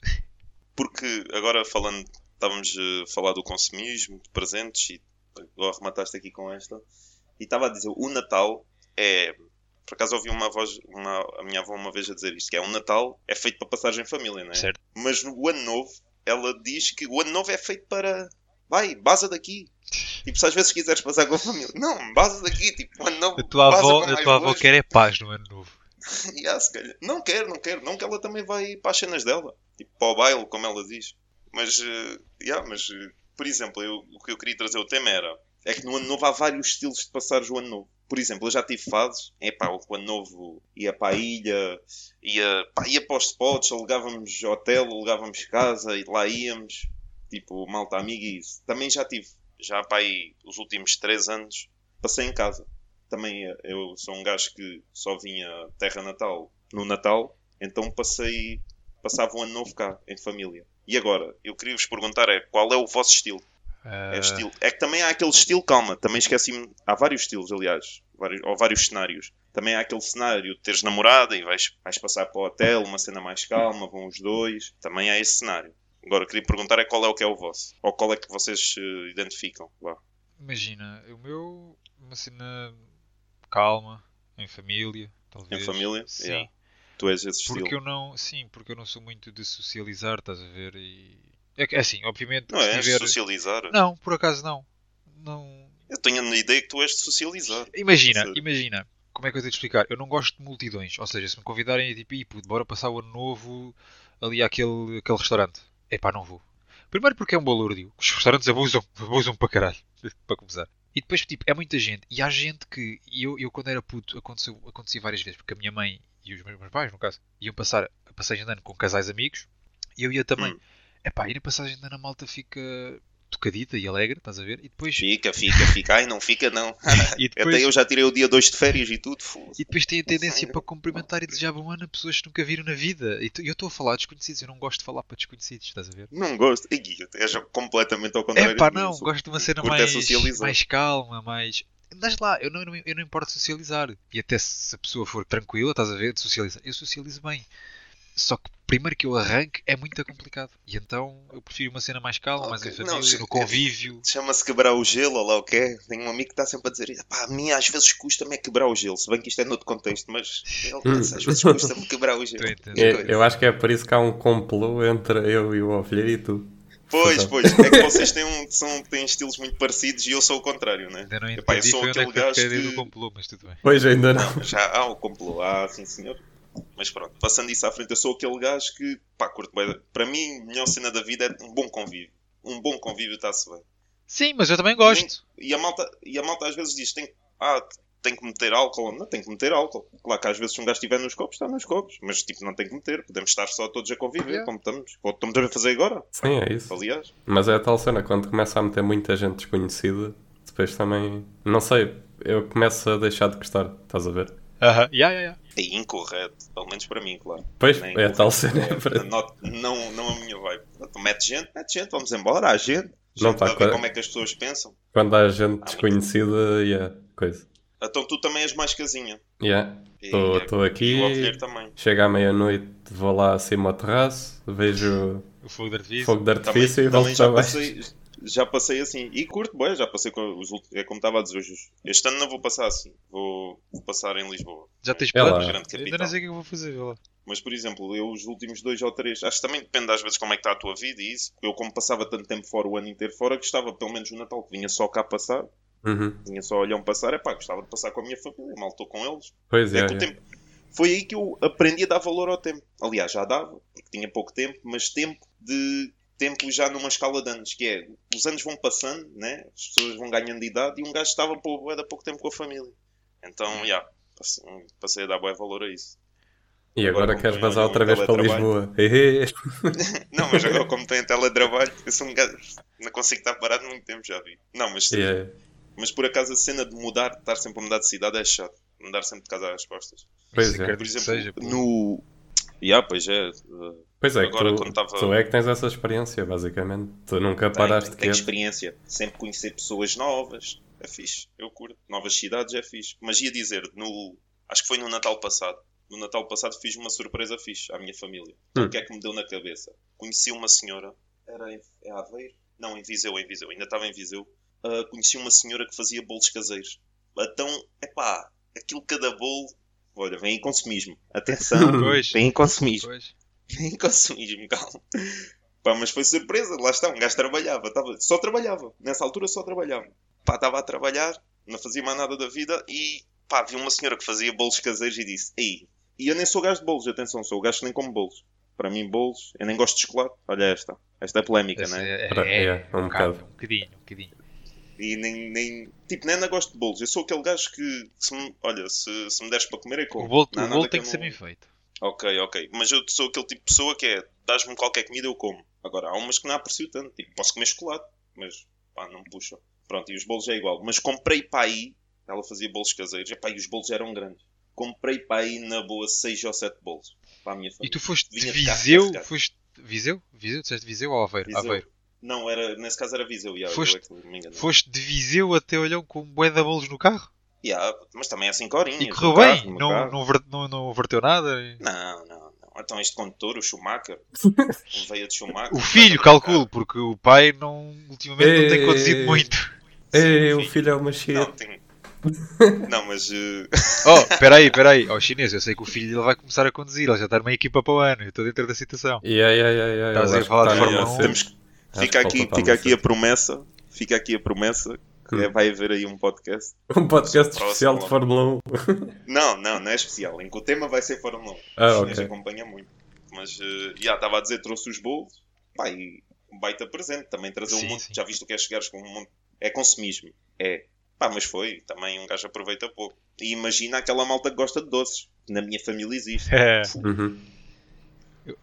Speaker 1: Porque agora falando, estávamos a falar do consumismo, de presentes, e agora remataste aqui com esta. E estava a dizer, o Natal é. Por acaso ouvi uma voz, uma, a minha avó uma vez a dizer isto, que é o Natal é feito para passagem em família, não é?
Speaker 2: Certo.
Speaker 1: Mas no Ano Novo, ela diz que o Ano Novo é feito para. Vai, baza daqui. Tipo, se às vezes quiseres passar com a família. Não, baza daqui. Tipo, o Ano Novo.
Speaker 2: A tua avó, a tua avó quer é paz no ano novo.
Speaker 1: Yeah, se calhar. Não quero, não quero. Não que ela também vai para as cenas dela. Tipo, para o baile, como ela diz. Mas, eh, yeah, mas eh, por exemplo, eu- o que eu queria trazer o tema era é que no ano novo há vários estilos de passar o ano novo. Por exemplo, eu já tive fases, é pá, o ano novo ia para a ilha, ia, pá, ia para os spots, alugávamos hotel, alugávamos casa e lá íamos, tipo, malta amiga e isso. Também já tive, já para aí os últimos 3 anos, passei em casa. Também eh, eu sou um gajo que só vinha terra natal no Natal, então passei, passava um ano novo cá, em família. E agora, eu queria vos perguntar é, qual é o vosso estilo?
Speaker 2: Ah,
Speaker 1: É, estilo. é que também há aquele estilo, calma, também esqueci-me. Há vários estilos, aliás, vários, ou vários cenários. Também há aquele cenário de teres namorada e vais, vais passar para o hotel, uma cena mais calma, vão os dois. Também há esse cenário. Agora, queria perguntar é qual é o que é o vosso. Ou qual é que vocês eh, identificam. Vá.
Speaker 2: imagina, o meu, uma cena calma, em família, talvez.
Speaker 1: Em família?
Speaker 2: Sim.
Speaker 1: Yeah. Tu és esse estilo.
Speaker 2: Porque eu não, sim, porque eu não sou muito de socializar, estás a ver? E é é assim, obviamente,
Speaker 1: Não és
Speaker 2: tiver...
Speaker 1: socializar?
Speaker 2: Não, por acaso não. Não.
Speaker 1: Eu tenho a ideia que tu és de socializar.
Speaker 2: Imagina, imagina. Como é que eu tenho de explicar? Eu não gosto de multidões. Ou seja, se me convidarem a tipo, "Ih, puto, bora passar o ano novo ali àquele, àquele restaurante. Epá, não vou. Primeiro porque é um balúrdio. Os restaurantes abusam, abusam para caralho. para começar. E depois, tipo, é muita gente. E há gente que. E eu, eu quando era puto, aconteceu, acontecia várias vezes. Porque a minha mãe e os meus meus pais, no caso, iam passar a passagem de ano com casais amigos. E eu ia também.
Speaker 1: Hum.
Speaker 2: Epá, e na passagem de ano a malta fica tocadita e alegre, estás a ver? E depois.
Speaker 1: Fica, fica, fica. Ai, não fica, não.
Speaker 2: E depois,
Speaker 1: Até eu já tirei o dia 2 de férias e tudo. foda-se.
Speaker 2: E depois tem a tendência para cumprimentar e desejar bom ano a pessoas que nunca viram na vida. E eu estou a falar a desconhecidos, eu não gosto de falar para desconhecidos, estás a ver?
Speaker 1: Não gosto. Ih, é já completamente ao contrário.
Speaker 2: É pá,
Speaker 1: de
Speaker 2: não, gosto de uma cena mais, mais calma, mais. Mas lá, eu não, eu não, eu não importo socializar. E até se a pessoa for tranquila, estás a ver, de socializar, eu socializo bem. Só que primeiro que eu arranque é muito complicado. E então eu prefiro uma cena mais calma, mais em família, no convívio.
Speaker 1: Chama-se quebrar o gelo, ou lá o que é. Tenho um amigo que está sempre a dizer: pá, a mim às vezes custa-me é quebrar o gelo. Se bem que isto é noutro contexto, mas ele
Speaker 3: Hum.
Speaker 1: pensa, às vezes custa-me quebrar o gelo.
Speaker 3: É, eu acho que é por isso que há um complô entre eu e o Ovelheiro e tu.
Speaker 1: Pois, pois. É que vocês têm, um, são, têm estilos muito parecidos e eu sou o contrário, né?
Speaker 2: Ainda não
Speaker 1: Epá, eu
Speaker 2: entendi
Speaker 1: sou
Speaker 2: é que
Speaker 1: aquele gajo
Speaker 2: do
Speaker 1: que-
Speaker 2: complô, mas tudo bem.
Speaker 3: Pois ainda não.
Speaker 1: Já há o complô, ah, sim senhor. Mas pronto, passando isso à frente, eu sou aquele gajo que, pá, curto bem. Para mim, a melhor cena da vida é um bom convívio. Um bom convívio está-se bem.
Speaker 2: Sim, mas eu também gosto.
Speaker 1: E a malta, e a malta às vezes diz: tem, ah, tem que meter álcool. Não, tem que meter álcool. Claro que às vezes se um gajo estiver nos copos, está nos copos. Mas tipo, não tem que meter. Podemos estar só todos a conviver,
Speaker 2: Yeah.
Speaker 1: como estamos. Como estamos a fazer agora.
Speaker 3: Sim, é isso.
Speaker 1: Aliás.
Speaker 3: Mas é a tal cena, quando começa a meter muita gente desconhecida, depois também. Não sei, eu começo a deixar de gostar, estás a ver?
Speaker 2: Aham, yeah, yeah, yeah.
Speaker 1: É incorreto. Pelo menos para mim, claro.
Speaker 3: Pois,
Speaker 1: Nem
Speaker 3: é a tal cena.
Speaker 1: É,
Speaker 3: para-
Speaker 1: não, não, não a minha vibe. Então, mete gente, mete gente, vamos embora. Há gente. Já
Speaker 3: Não,
Speaker 1: está
Speaker 3: pá,
Speaker 1: a ver
Speaker 3: claro.
Speaker 1: como é que as pessoas pensam?
Speaker 3: Quando há gente desconhecida, yeah, coisa.
Speaker 1: Então tu também és mais casinha.
Speaker 3: Yeah.
Speaker 1: E-
Speaker 3: Estou
Speaker 1: E
Speaker 3: aqui, chega à meia-noite, vou lá acima ao terraço, vejo
Speaker 2: O fogo de artifício.
Speaker 3: fogo de
Speaker 1: Também,
Speaker 3: artifício e
Speaker 1: também
Speaker 3: volto
Speaker 1: já
Speaker 3: para baixo.
Speaker 1: passei, já passei assim. E curto, bem, já passei com os últimos. É como estava a dizer hoje. Este ano não vou passar assim. Vou, vou passar em Lisboa.
Speaker 2: Já tens
Speaker 3: É
Speaker 2: planos?
Speaker 1: Grande
Speaker 2: Ainda
Speaker 1: capital.
Speaker 2: não sei o que é que eu vou fazer. vê lá.
Speaker 1: Mas, por exemplo, eu os últimos dois ou três, acho que também depende às vezes como é que está a tua vida e isso. Eu, como passava tanto tempo fora, o ano inteiro fora, gostava pelo menos o Natal, que vinha só cá passar,
Speaker 3: Uhum.
Speaker 1: vinha só um passar, é pá, gostava de passar com a minha família, mal estou com eles.
Speaker 3: Pois
Speaker 1: É
Speaker 3: é, é.
Speaker 1: tempo. Foi aí que eu aprendi a dar valor ao tempo. Aliás, já dava, porque tinha pouco tempo, mas tempo de. Tempo já numa escala de anos, que é os anos vão passando, né? as pessoas vão ganhando de idade e um gajo estava por de pouco tempo com a família. Então, já, passei, passei a dar bué valor a isso.
Speaker 3: E agora
Speaker 1: Agora
Speaker 3: queres vazar outra vez para. Lisboa.
Speaker 1: Não, mas agora como tenho teletrabalho, eu sou um gajo. Não consigo estar parado muito tempo, já vi. Não, mas,
Speaker 3: Yeah.
Speaker 1: Mas por acaso a cena de mudar, de estar sempre a mudar de cidade é chato. Mudar sempre de casa às costas.
Speaker 3: Pois é.
Speaker 1: Por
Speaker 2: que
Speaker 1: exemplo,
Speaker 2: seja,
Speaker 1: no. Yeah, pois é. uh,
Speaker 3: Pois é, que
Speaker 1: Agora,
Speaker 3: tu,
Speaker 1: quando tava-
Speaker 3: tu é que tens essa experiência, basicamente. Tu nunca
Speaker 1: Tem,
Speaker 3: paraste
Speaker 1: tem, tem
Speaker 3: quieto.
Speaker 1: experiência. Sempre conhecer pessoas novas. É fixe. Eu curto. Novas cidades é fixe. Mas ia dizer, no, acho que foi no Natal passado. No Natal passado fiz uma surpresa fixe à minha família.
Speaker 3: Hum.
Speaker 1: O que é que me deu na cabeça? Conheci uma senhora. Era em é Aveiro? Não, em Viseu, em Viseu. Ainda estava em Viseu. Ah, conheci uma senhora que fazia bolos caseiros. Então, epá, aquilo cada bolo... Olha, vem em consumismo. Atenção,
Speaker 2: Pois.
Speaker 1: vem em consumismo.
Speaker 2: Pois.
Speaker 1: Em consumismo, calma. Pá, mas foi surpresa, lá está, um gajo trabalhava, tava, só trabalhava, nessa altura só trabalhava. Pá, estava a trabalhar, não fazia mais nada da vida e pá, vi uma senhora que fazia bolos caseiros e disse, ei, e eu nem sou gajo de bolos, atenção, sou o gajo que nem como bolos. Para mim, bolos, eu nem gosto de chocolate. Olha esta, esta é polémica,
Speaker 2: Esse
Speaker 1: né?
Speaker 2: é,
Speaker 3: Pra-
Speaker 2: é,
Speaker 3: é, um
Speaker 2: bocado,
Speaker 3: bocado.
Speaker 2: Um bocadinho, um bocadinho.
Speaker 1: E nem, nem, tipo, nem ainda gosto de bolos. Eu sou aquele gajo que, se me, olha, se, se me deres para comer, eu como.
Speaker 2: O bolo, o bolo tem
Speaker 1: eu
Speaker 2: que ser
Speaker 1: não-
Speaker 2: bem feito.
Speaker 1: Ok, ok. Mas eu sou aquele tipo de pessoa que é, dás-me qualquer comida, eu como. Agora, há umas que não aprecio tanto. Tipo, posso comer chocolate, mas pá, não me puxa. Pronto, e os bolos é igual. Mas comprei para aí, ela fazia bolos caseiros, e pá, e os bolos eram grandes. Comprei para aí, na boa, 6 ou 7 bolos. Para a minha
Speaker 2: E
Speaker 1: família.
Speaker 2: tu foste
Speaker 1: Vinha de
Speaker 2: Viseu? Foste Viseu? Viseu? Disseste Viseu ou Aveiro?
Speaker 1: Viseu.
Speaker 2: Aveiro.
Speaker 1: Não, era, nesse caso era Viseu, yeah,
Speaker 2: Foste-
Speaker 1: eu é que me enganei.
Speaker 2: Foste de Viseu até Olhão com um bué de bolos no carro?
Speaker 1: Yeah, mas também é 5 horinhas.
Speaker 2: E
Speaker 1: no
Speaker 2: correu
Speaker 1: carro,
Speaker 2: bem?
Speaker 1: no
Speaker 2: Não,
Speaker 1: carro.
Speaker 2: não, ver- não, não verteu nada?
Speaker 1: Não, não, não. Então este condutor, o Schumacher, um veio de Schumacher.
Speaker 2: O filho, calculo, porque o pai não, ultimamente não tem
Speaker 3: Ei.
Speaker 2: conduzido muito.
Speaker 3: Ei, o filho é uma
Speaker 1: Não,
Speaker 3: shit.
Speaker 1: tem... não, mas eh,
Speaker 2: Oh, peraí, peraí. Ó, chinês, eu sei que o filho ele vai começar a conduzir, ele já está numa equipa para o ano, eu estou dentro da situação.
Speaker 3: Yeah, yeah, yeah, yeah.
Speaker 2: Estás a falar de
Speaker 3: tá
Speaker 2: Fórmula
Speaker 3: numa
Speaker 2: um?
Speaker 3: cena.
Speaker 1: temos que fica aqui, fica aqui a promessa, fica aqui a promessa que
Speaker 3: Hum.
Speaker 1: vai haver aí um podcast.
Speaker 3: Um podcast especial de. Fórmula 1.
Speaker 1: Não, não, não é especial, em que o tema vai ser Fórmula 1.
Speaker 3: Ah,
Speaker 1: o chinês
Speaker 3: ok.
Speaker 1: acompanha muito. Mas eh, já estava a dizer, trouxe os bolos, pá, e um baita presente, também trazer um monte,
Speaker 2: sim.
Speaker 1: já viste o que é chegares com um monte, é consumismo, é, pá, mas foi, também um gajo aproveita pouco. E imagina aquela malta que gosta de doces, na minha família existe,
Speaker 2: É.
Speaker 3: Uhum.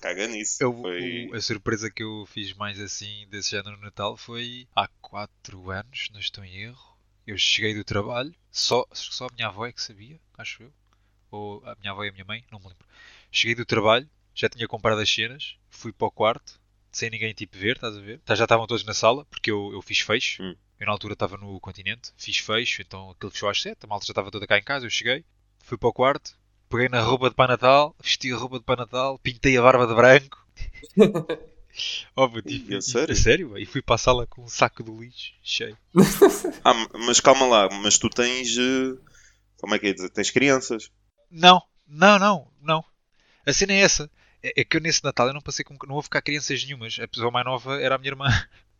Speaker 1: Caga nisso.
Speaker 2: Eu-
Speaker 1: Foi...
Speaker 2: a surpresa que eu fiz mais assim desse género no Natal foi há 4 anos, não estou em erro. Eu cheguei do trabalho, só, só a minha avó é que sabia, acho eu. Ou a minha avó e a minha mãe, não me lembro. Cheguei do trabalho, já tinha comprado as cenas, fui para o quarto, sem ninguém tipo ver, estás a ver? Tá, Já estavam todos na sala, porque eu, eu fiz fecho.
Speaker 1: Hum.
Speaker 2: Eu na altura estava no continente, fiz fecho, então aquilo fechou às 7, a malta já estava toda cá em casa, eu cheguei, fui para o quarto, peguei na roupa de Pai Natal, vesti a roupa de Pai Natal, pintei a barba de branco. oh, meu, tive,
Speaker 1: a sério?
Speaker 2: sério? E fui para a sala com um saco de lixo cheio.
Speaker 1: Ah, mas calma lá, mas tu tens, eh, como é que é tens crianças?
Speaker 2: Não, não, não, não. A cena é essa. É, é que eu nesse Natal eu não passei com. Não houve cá crianças nenhumas. A pessoa mais nova era a minha irmã.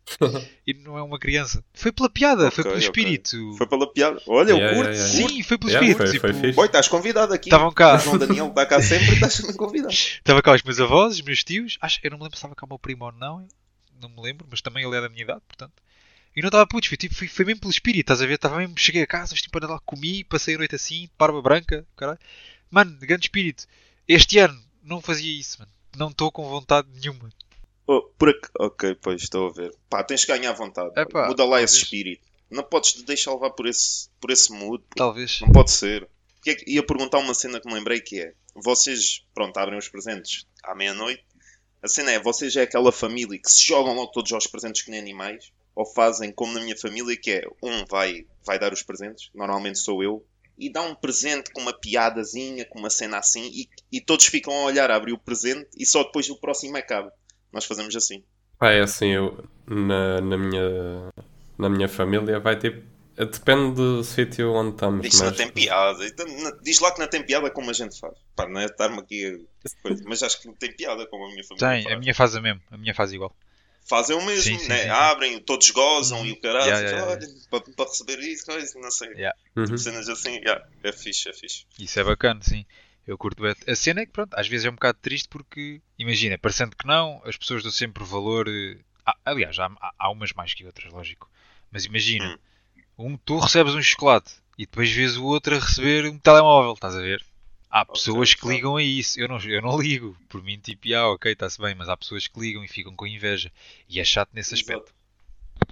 Speaker 2: e não é uma criança. Foi pela piada, foi
Speaker 1: Ok,
Speaker 2: pelo
Speaker 1: ok.
Speaker 2: espírito.
Speaker 1: Foi pela piada. Olha,
Speaker 3: Yeah,
Speaker 1: eu curto,
Speaker 3: yeah, yeah.
Speaker 2: Sim, foi pelo
Speaker 3: Yeah,
Speaker 2: espírito.
Speaker 3: foi- foi
Speaker 2: tipo,
Speaker 3: fixe.
Speaker 1: Boy, estás convidado aqui.
Speaker 2: Estavam cá.
Speaker 1: O João Daniel está cá sempre estás convidado.
Speaker 2: Estava cá os meus avós, os meus tios. Acho, eu não me lembro se estava cá o meu primo ou não. Não me lembro, mas também ele é da minha idade, portanto. E não estava putos, foi, tipo, foi, foi mesmo pelo espírito, estás a ver? Estava mesmo, cheguei a casa, vesti para Natal, comi, passei a noite assim, barba branca, caralho. Mano, grande espírito. Este ano não fazia isso, mano. Não estou com vontade nenhuma.
Speaker 1: Oh, por ac... Ok, pois estou a ver. Pá, tens que ganhar vontade.
Speaker 2: Epá,
Speaker 1: Muda lá esse
Speaker 2: talvez.
Speaker 1: espírito. Não podes te deixar levar por esse, por esse mood. pô.
Speaker 2: Talvez.
Speaker 1: Não pode ser. Que é que- Ia perguntar uma cena que me lembrei que é: vocês, pronto, abrem os presentes à meia-noite. A cena é: vocês é aquela família que se jogam logo todos aos presentes que nem animais. ou fazem como na minha família, que é um vai, vai dar os presentes, normalmente sou eu, e dá um presente com uma piadazinha, com uma cena assim, e, e todos ficam a olhar a abrir o presente e só depois o próximo acaba. Nós fazemos assim.
Speaker 3: Pá, é assim, eu na, na, minha, na minha família vai ter. Depende do sítio onde estamos.
Speaker 1: Diz
Speaker 3: mas...
Speaker 1: não tem piada. Então, na- Diz lá que não tem piada como a gente faz. Pá, não é estar-me aqui a... coisa, Mas acho que não tem piada como a minha família
Speaker 2: Tem,
Speaker 1: faz.
Speaker 2: a minha faz a mesmo. A minha faz igual.
Speaker 1: Fazem o mesmo,
Speaker 2: Sim, sim,
Speaker 1: né?
Speaker 2: sim, sim.
Speaker 1: Abrem, todos gozam e o caralho.
Speaker 2: Yeah, yeah,
Speaker 1: olha, para, para receber isso, coisa, não sei.
Speaker 2: Yeah.
Speaker 3: Uhum.
Speaker 1: Cenas assim, yeah, é fixe, é fixe.
Speaker 2: Isso é bacana, sim. Eu curto. A cena é que, pronto, às vezes é um bocado triste porque, imagina, parecendo que não, as pessoas dão sempre valor. ah, aliás, há, há- umas mais que outras, lógico. Mas imagina, um, tu recebes um chocolate e depois vês o outro a receber um telemóvel, estás a ver? Há pessoas que ligam a isso. Eu não, eu não ligo. Por mim, tipo, ah, ok, está-se bem, mas há pessoas que ligam e ficam com inveja. E é chato nesse aspecto.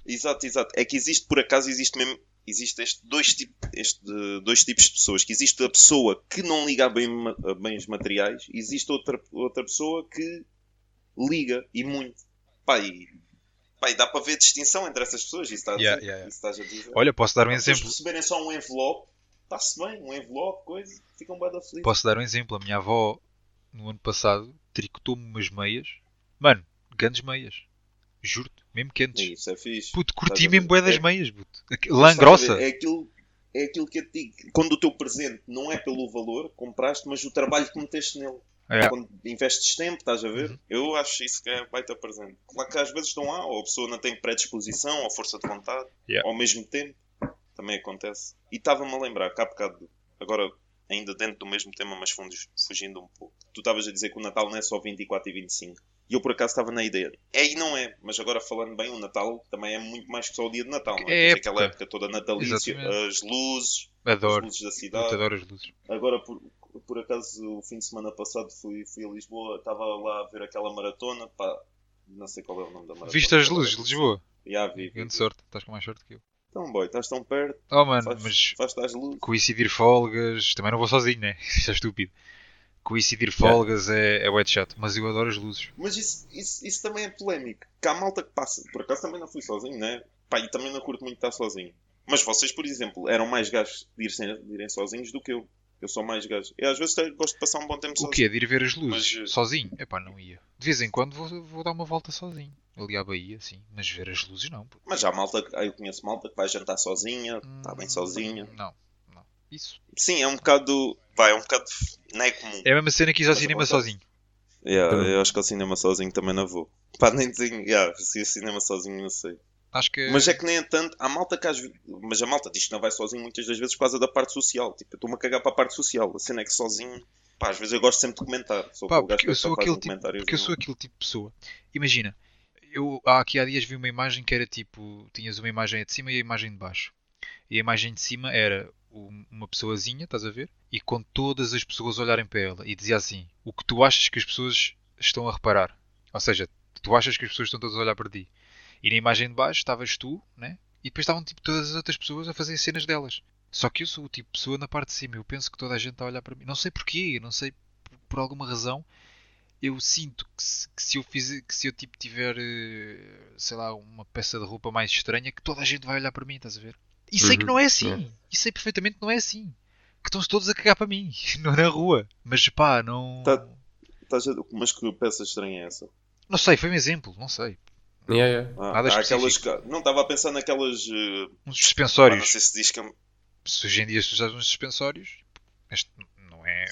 Speaker 1: Exato, exato. É que existe, por acaso, existe mesmo. Existe este dois, tipo, este, dois tipos de pessoas. Que existe a pessoa que não liga a, bem, a bens materiais e existe outra, outra pessoa que liga e muito. Pá, e, pá, e dá para ver distinção entre essas pessoas. Isso, está a dizer,
Speaker 2: Yeah, yeah, yeah.
Speaker 1: isso estás a dizer.
Speaker 2: Olha, posso dar um
Speaker 1: Se
Speaker 2: exemplo.
Speaker 1: receberem só um envelope, está-se bem, um envelope, coisa, ficam bem da feliz.
Speaker 2: Posso dar um exemplo. A minha avó, no ano passado, tricotou-me umas meias. Mano, grandes meias. Juro-te, mesmo quentes.
Speaker 1: Isso é fixe.
Speaker 2: Puto, curti mesmo bué das
Speaker 1: É-
Speaker 2: meias, puto. Lã grossa.
Speaker 1: É aquilo, é aquilo que eu te digo. Quando o teu presente não é pelo valor que compraste, mas o trabalho que meteste nele.
Speaker 2: É.
Speaker 1: Quando investes tempo, estás a ver?
Speaker 2: Uhum.
Speaker 1: Eu acho isso que é baita presente. Claro que às vezes estão lá, ou a pessoa não tem predisposição, ou força de vontade,
Speaker 2: Yeah.
Speaker 1: ao mesmo tempo. Também acontece. E estava-me a lembrar que há bocado, agora ainda dentro do mesmo tema, mas fugindo um pouco. Tu estavas a dizer que o Natal não é só 24 e 25. E eu por acaso estava na ideia. É e não é, mas agora falando bem, o Natal também é muito mais que só o dia de Natal, não é?
Speaker 2: É
Speaker 1: aquela
Speaker 2: época.
Speaker 1: toda natalícia,
Speaker 2: Exatamente.
Speaker 1: as luzes, as
Speaker 2: Adoro.
Speaker 1: luzes da cidade.
Speaker 2: adoro as luzes.
Speaker 1: Agora, por, por acaso, o fim de semana passado fui, fui a Lisboa, estava lá a ver aquela maratona, pá, não sei qual é o nome da maratona.
Speaker 2: Viste as luzes de Lisboa?
Speaker 1: Já vi.
Speaker 2: Grande sorte. Estás com mais sorte que eu.
Speaker 1: Então, boy, estás tão perto,
Speaker 2: Oh, mano,
Speaker 1: faz,
Speaker 2: mas
Speaker 1: faz as
Speaker 2: coincidir folgas. Também não vou sozinho, né? Isso é estúpido. Coincidir folgas é, é de chato. Mas eu adoro as luzes.
Speaker 1: Mas isso, isso, isso também é polémico. Que há malta que passa. Por acaso também não fui sozinho, né? Pá, e também não curto muito estar sozinho. Mas vocês, por exemplo, eram mais gajos de irem, de irem sozinhos do que eu. Eu sou mais gajo. Eu às vezes até gosto de passar um bom tempo
Speaker 2: O
Speaker 1: sozinho.
Speaker 2: quê? De ir ver as luzes?
Speaker 1: Mas, eh,
Speaker 2: Sozinho? Epá, não ia. De vez em quando vou, vou dar uma volta sozinho. Ali à Bahia, sim. Mas ver as luzes não. puto.
Speaker 1: Mas há malta, eu conheço malta que vai jantar sozinha, está bem
Speaker 2: Hum,
Speaker 1: sozinha.
Speaker 2: Não, não. Isso.
Speaker 1: Sim, é um bocado. Vai, é um bocado. Não é comum.
Speaker 2: É a mesma cena que ir ao
Speaker 1: Mas
Speaker 2: cinema sozinho.
Speaker 1: Yeah,
Speaker 3: Também.
Speaker 1: eu acho que ao cinema sozinho também não vou. Pá, nem tenho. Yeah, se ir ao cinema sozinho, não sei.
Speaker 2: Acho que.
Speaker 1: Mas é que nem é tanto. Há malta que às vezes. Mas a malta diz que não vai sozinho muitas das vezes por causa da parte social. Tipo, eu estou-me a cagar para a parte social. A cena é que sozinho. Pá, às vezes eu gosto sempre de comentar. Sou
Speaker 2: Pá, porque
Speaker 1: que
Speaker 2: eu sou
Speaker 1: faz
Speaker 2: aquele tipo,
Speaker 1: comentário.
Speaker 2: porque eu sou aquele tipo de pessoa. Imagina, eu há aqui há dias vi uma imagem que era tipo, tinhas uma imagem de cima e a imagem de baixo. E a imagem de cima era uma pessoazinha, estás a ver? E com todas as pessoas olharem para ela e dizia assim: "O que tu achas que as pessoas estão a reparar?" Ou seja, tu achas que as pessoas estão todas a olhar para ti. E na imagem de baixo estavas tu, né? E depois estavam tipo todas as outras pessoas a fazer cenas delas. Só que eu sou o tipo de pessoa na parte de cima. Eu penso que toda a gente está a olhar para mim. Não sei porquê, não sei por- alguma razão eu sinto que se, que se eu que se eu tipo tiver, eh, sei lá, uma peça de roupa mais estranha, que toda a gente vai olhar para mim, estás a ver? E sei que
Speaker 3: Uhum,
Speaker 2: não é assim.
Speaker 3: é.
Speaker 2: E sei perfeitamente que não é assim. Que estão-se todos a cagar para mim, não na rua. Mas pá, não.
Speaker 1: Tá- a- Mas que peça estranha é essa?
Speaker 2: Não sei, foi um exemplo, não sei.
Speaker 3: Yeah, yeah.
Speaker 1: Ah,
Speaker 2: Nada
Speaker 1: aquelas Não, estava a pensar naquelas. eh,
Speaker 2: Uns
Speaker 1: pá, não
Speaker 2: suspensórios.
Speaker 1: sei se diz que. é-
Speaker 2: Se hoje em dia se usas uns suspensórios, este não é,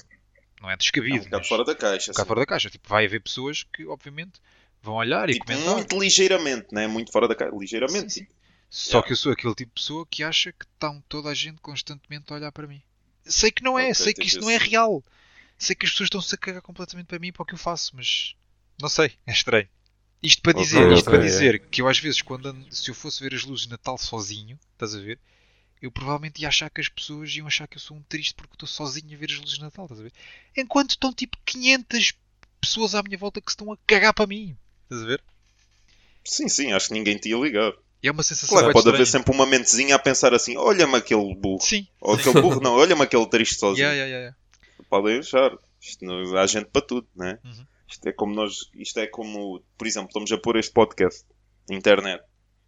Speaker 2: não é
Speaker 1: É um
Speaker 2: descabido.
Speaker 1: bocado
Speaker 2: mas-
Speaker 1: fora da caixa.
Speaker 2: um bocado
Speaker 1: assim.
Speaker 2: fora da caixa. Tipo, vai haver pessoas que, obviamente, vão olhar e
Speaker 1: Tipo,
Speaker 2: comentar.
Speaker 1: muito ligeiramente, né? Muito fora da caixa. Ligeiramente.
Speaker 2: Sim, sim.
Speaker 1: Tipo.
Speaker 2: Só
Speaker 1: Yeah.
Speaker 2: que eu sou aquele tipo de pessoa que acha que estão toda a gente constantemente a olhar para mim. Sei que não é,
Speaker 1: Ok,
Speaker 2: sei que
Speaker 1: tens
Speaker 2: isto não é real. Sei que as pessoas estão-se a cagar completamente para mim para o que eu faço, mas não sei, é estranho. Isto para dizer, isto
Speaker 3: ok,
Speaker 2: para dizer que eu às vezes quando ando- se eu fosse ver as luzes de Natal sozinho, estás a ver? Eu provavelmente ia achar que as pessoas iam achar que eu sou um triste porque estou sozinho a ver as luzes de Natal, estás a ver? Enquanto estão tipo 500 pessoas à minha volta que estão a cagar para mim, estás a ver?
Speaker 1: Sim, sim, acho que ninguém te ia ligar.
Speaker 2: E é uma sensação
Speaker 1: Claro, pode haver sempre uma mentezinha a pensar assim: olha-me aquele burro.
Speaker 2: Sim.
Speaker 1: Ou aquele burro, não, olha-me aquele triste sozinho.
Speaker 2: Yeah, yeah, yeah.
Speaker 1: Podem achar. Isto não, há gente para tudo, né?
Speaker 2: Uhum.
Speaker 1: Isto é como nós, isto é como, por exemplo, estamos a pôr este podcast na internet.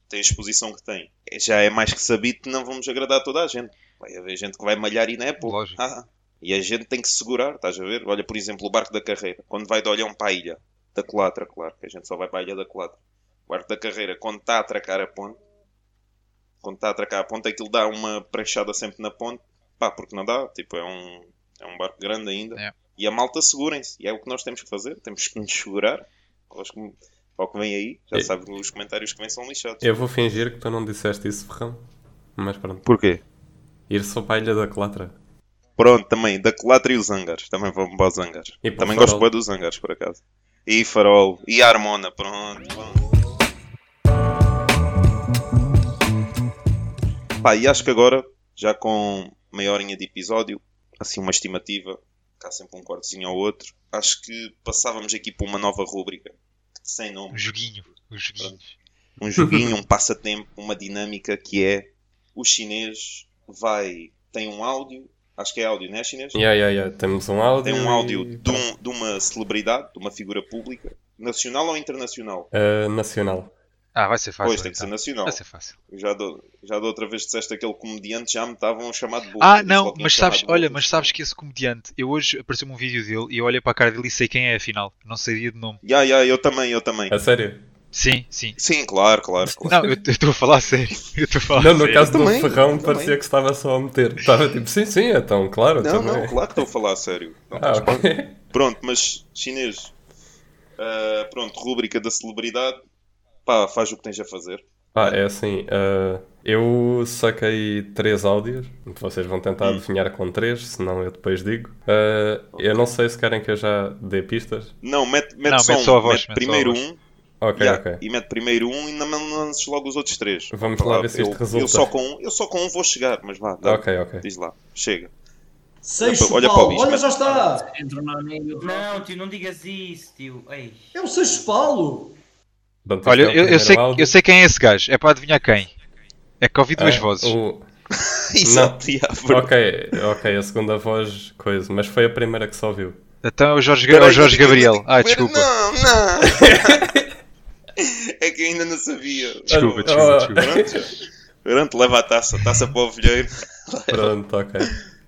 Speaker 1: tem a exposição que tem. É- Já é mais que sabido que não vamos agradar a toda a gente. Vai haver gente que vai malhar e não é pouco.
Speaker 2: Lógico.
Speaker 1: Ah, e a gente tem que se segurar, estás a ver? Olha, por exemplo, o barco da carreira. Quando vai de Olhão para a ilha da Colatra, claro, que a gente só vai para a ilha da Colatra. O barco da carreira, quando está a atracar a ponte, quando está a atracar a ponte, aquilo dá uma pranchada sempre na ponte. Pá, porque não dá, tipo, é um, é um barco grande ainda.
Speaker 2: É.
Speaker 1: E a malta segurem-se. E é o que nós temos que fazer. Temos que nos segurar. Aos que- Ao que vem aí, já
Speaker 3: É.
Speaker 1: sabe que os comentários que vêm são lixados.
Speaker 3: Eu vou fingir que tu não disseste isso, Ferrão. Mas pronto.
Speaker 1: Porquê?
Speaker 3: Ir só para a Ilha da Colatra.
Speaker 1: Pronto, também, da Colatra e os Angares. Também vamos para os Angares. Também
Speaker 3: Farol.
Speaker 1: gosto bem dos Angares, por acaso. E Farol. E a Harmona, pronto. pronto. Pá, e acho que agora, já com meia horinha de episódio, assim uma estimativa, cá sempre um cortezinho ao outro, acho que passávamos aqui para uma nova rúbrica. Sem nome.
Speaker 2: Um joguinho. Os joguinhos.
Speaker 1: um joguinho, um passatempo, uma dinâmica que é o chinês vai, tem um áudio, acho que é áudio, não é chinês?
Speaker 3: Yeah, yeah, yeah. Temos um áudio.
Speaker 1: Tem um
Speaker 3: e-
Speaker 1: áudio de, um- de uma celebridade, de uma figura pública, nacional ou internacional?
Speaker 3: Uh, nacional.
Speaker 2: Ah, vai ser fácil.
Speaker 1: pois, tem que ser
Speaker 2: então.
Speaker 1: nacional.
Speaker 2: Vai ser fácil.
Speaker 1: Já, do, já da outra vez disseste aquele comediante, já me estavam a chamar de burro.
Speaker 2: Ah, não, mas sabes, olha, mas sabes que esse comediante, eu hoje apareceu-me um vídeo dele e eu olhei para a cara dele e sei quem é afinal. Não sabia de nome.
Speaker 1: Ya, ya, eu também, eu também.
Speaker 3: A sério?
Speaker 2: Sim, sim.
Speaker 1: Sim, claro, claro. claro.
Speaker 2: Não, eu estou a falar a sério. Eu estou a falar
Speaker 3: Não, no
Speaker 2: sério.
Speaker 3: caso do
Speaker 1: também,
Speaker 3: Ferrão
Speaker 1: também.
Speaker 3: parecia que estava só a meter. Estava tipo, sim, sim, então, claro,
Speaker 1: Não,
Speaker 3: também.
Speaker 1: não, claro que estou a falar a sério. Não,
Speaker 3: Ah, ok.
Speaker 1: Pronto, mas chinês. Ah, pronto, rúbrica da celebridade. Pá, faz o que tens a fazer.
Speaker 3: Ah, é assim, uh, eu saquei três áudios, vocês vão tentar
Speaker 1: Hum.
Speaker 3: adivinhar com três, senão eu depois digo. Uh, eu não sei se querem que eu já dê pistas.
Speaker 1: Não, mete, mete
Speaker 2: Não,
Speaker 1: só
Speaker 2: mete
Speaker 1: um.
Speaker 2: só a voz,
Speaker 1: mete
Speaker 2: mete
Speaker 1: primeiro
Speaker 2: voz.
Speaker 1: um.
Speaker 3: Ok,
Speaker 1: ya,
Speaker 3: ok.
Speaker 1: E mete primeiro um e não lances logo os outros três.
Speaker 3: Vamos lá ver se isto
Speaker 1: eu,
Speaker 3: resulta.
Speaker 1: Eu só, com um, eu só com um vou chegar, mas vá. dá,
Speaker 3: Ok, ok.
Speaker 1: Diz lá, chega.
Speaker 4: Seixo
Speaker 1: Olha para o
Speaker 4: Paulo,
Speaker 1: bicho,
Speaker 4: olha já está!
Speaker 5: Entra no amigo.
Speaker 6: Não, tio, não digas isso, tio. Ei.
Speaker 4: É o Seixo Paulo!
Speaker 2: Olha,
Speaker 3: é
Speaker 2: eu, eu sei,
Speaker 3: áudio.
Speaker 2: eu sei quem é esse gajo. É para adivinhar quem. É que ouvi duas
Speaker 3: Ah,
Speaker 2: vozes.
Speaker 3: o-
Speaker 1: Exato, verdade.
Speaker 3: Ok, ok, a segunda voz, coisa, mas foi a primeira que se ouviu.
Speaker 2: Então é o Jorge, é
Speaker 1: Peraí,
Speaker 2: o Jorge Gabriel. Ah, desculpa.
Speaker 1: Não, não. é que ainda não sabia.
Speaker 2: Desculpa,
Speaker 3: Ah,
Speaker 2: desculpa,
Speaker 3: ah,
Speaker 2: desculpa.
Speaker 1: Pronto. Pronto, leva a taça. Taça para o ovelheiro.
Speaker 3: Pronto, ok.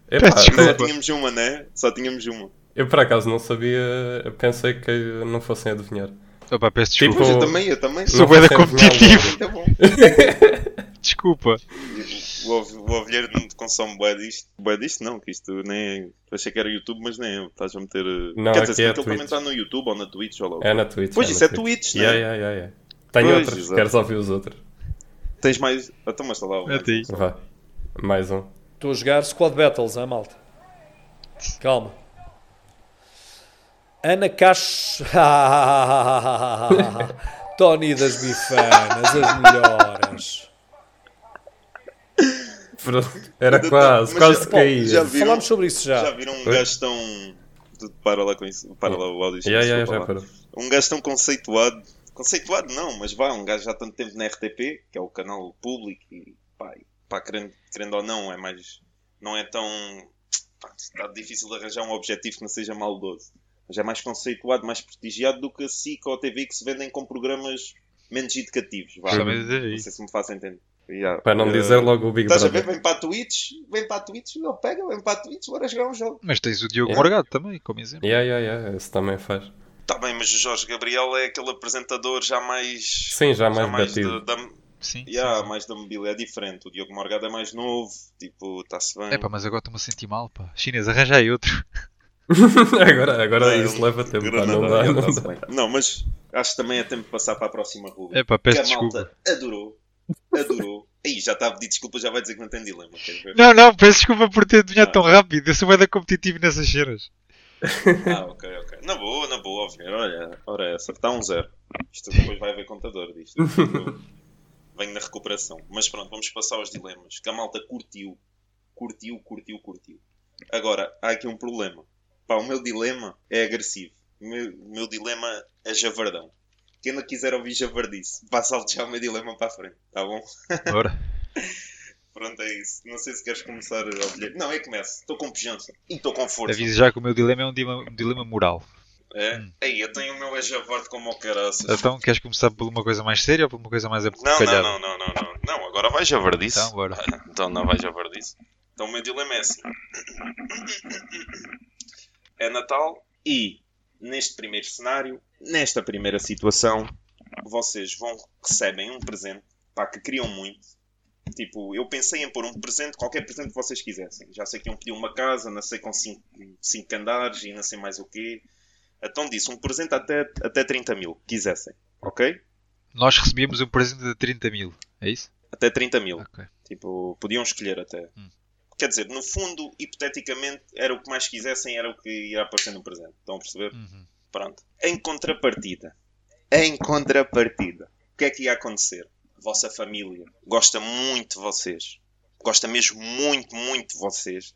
Speaker 3: Epá,
Speaker 2: Peço
Speaker 1: Só
Speaker 2: desculpa.
Speaker 1: tínhamos uma, né? Só tínhamos uma.
Speaker 3: eu por acaso não sabia, eu pensei que não fossem adivinhar.
Speaker 2: Opa, peço
Speaker 3: Tipo,
Speaker 2: desculpa.
Speaker 1: Pois eu também, eu também.
Speaker 2: Sou bué competitivo.
Speaker 1: Tá.
Speaker 2: Desculpa.
Speaker 1: O, ov- o ovelheiro não consome bué disto. Bué disto não, que isto nem é... Achei que era YouTube, mas nem é. Estás a meter... uh,
Speaker 3: Não,
Speaker 1: Quer dizer,
Speaker 3: é
Speaker 1: ele também
Speaker 3: Twitch.
Speaker 1: está no YouTube ou na Twitch ou lá. o
Speaker 3: É na Twitch.
Speaker 1: Pois
Speaker 3: é
Speaker 1: isso é Twitch, né?
Speaker 3: Yeah, yeah, yeah, yeah. Tenho
Speaker 1: Pois,
Speaker 3: outros,
Speaker 1: exato.
Speaker 3: queres ouvir os outros?
Speaker 1: Tens mais... Então, mas está lá. o-
Speaker 2: Mete aí.
Speaker 3: Vá. Mais um.
Speaker 4: Estou a jogar Squad Battles, hein, malta? Calma. Ana Cacho. Tony das Bifanas, as melhores.
Speaker 3: Pronto, Era quase, quase
Speaker 1: já-
Speaker 3: que caí.
Speaker 1: já viram?
Speaker 4: Falámos sobre isso já.
Speaker 1: Já viram um
Speaker 3: Oi?
Speaker 1: gajo tão... Para lá com isso. Para lá o áudio.
Speaker 3: Yeah, yeah, já parou.
Speaker 1: um gajo tão conceituado. Conceituado não, mas vá, um gajo já há tanto tempo na RTP, que é o canal público, e pá, e, pá, querendo, querendo ou não, é mais. Não é tão. pá, Está difícil de arranjar um objetivo que não seja maldoso. Mas é mais conceituado, mais prestigiado do que a SIC ou a TV que se vendem com programas menos educativos. Vá. Não sei se me faço entender. Yeah.
Speaker 3: Para não
Speaker 1: Eh,
Speaker 3: dizer logo o Big
Speaker 1: Estás a ver?
Speaker 3: Brother.
Speaker 1: Vem para a Twitch, vem para a Twitch, ele pega, vem para a Twitch, bora jogar um jogo.
Speaker 2: Mas tens o Diogo
Speaker 3: Yeah.
Speaker 2: Morgado também, como exemplo.
Speaker 3: Yeah, yeah, yeah, esse também faz.
Speaker 1: Está bem, mas o Jorge Gabriel é aquele apresentador já mais.
Speaker 3: Sim, já mais
Speaker 1: mais
Speaker 3: batido.
Speaker 1: da- da-
Speaker 2: Sim.
Speaker 1: Yeah,
Speaker 2: sim.
Speaker 1: mais da mobília é diferente. O Diogo Morgado é mais novo, tipo, está-se bem.
Speaker 2: É pá, mas agora estou-me a sentir mal, pá. Chinês, arranja aí outro.
Speaker 3: agora agora
Speaker 1: Não,
Speaker 3: isso leva tempo, pá,
Speaker 1: Granada,
Speaker 3: não dá, não dá.
Speaker 1: Não, mas acho que também é tempo de passar para a próxima rubrica.
Speaker 2: É pá,
Speaker 1: que
Speaker 2: peço
Speaker 1: a malta
Speaker 2: desculpa.
Speaker 1: adorou. Adorou. Aí já está a pedir desculpa, já vai dizer que não tem dilema. ver?
Speaker 2: Não, não, peço desculpa por ter adivinhado
Speaker 1: Ah.
Speaker 2: tão rápido. Eu sou bem da competitivo nessas cenas.
Speaker 1: Ah, ok, ok. Na boa, na boa, óbvio. Olha, ora está um zero. Isto depois vai haver contador disto. Venho na recuperação. Mas pronto, vamos passar aos dilemas. Que a malta curtiu. Curtiu, curtiu, curtiu. Agora, há aqui um problema. Pá, o meu dilema é agressivo. O meu, meu dilema é javardão. Quem não quiser ouvir javardice, passa a já o meu dilema para a frente, tá bom?
Speaker 2: Bora.
Speaker 1: Pronto, é isso. Não sei se queres começar a ouvir. Não, é que começo. Estou com pujança. E estou com força.
Speaker 2: Aviso já que o meu dilema é um dilema, um dilema moral.
Speaker 1: É?
Speaker 2: Hum.
Speaker 1: Ei, eu tenho o meu é Javarte como o caraças.
Speaker 2: Então, queres começar por uma coisa mais séria ou por uma coisa mais
Speaker 1: Não,
Speaker 2: apocalhada?
Speaker 1: não, não, não, não, não. Não, agora vai Javardice.
Speaker 2: Então, bora.
Speaker 1: Então não vai Javardice. Então o meu dilema é assim. É Natal e, neste primeiro cenário, nesta primeira situação, vocês vão recebem um presente, pá, que queriam muito. Tipo, eu pensei em pôr um presente, qualquer presente que vocês quisessem. Já sei que iam pedir uma casa, não sei com 5 andares e não sei mais o quê. Então disse, um presente até, até 30 mil, quisessem. Ok?
Speaker 2: Nós recebíamos um presente de 30 mil, é isso?
Speaker 1: Até 30 mil.
Speaker 2: Ok.
Speaker 1: Tipo, podiam escolher até.
Speaker 2: Hum.
Speaker 1: Quer dizer, no fundo, hipoteticamente, era o que mais quisessem, era o que ia aparecer no presente. Estão a perceber?
Speaker 2: Uhum.
Speaker 1: Pronto. Em contrapartida. Em contrapartida. O que é que ia acontecer? A vossa família gosta muito de vocês. Gosta mesmo muito, muito de vocês.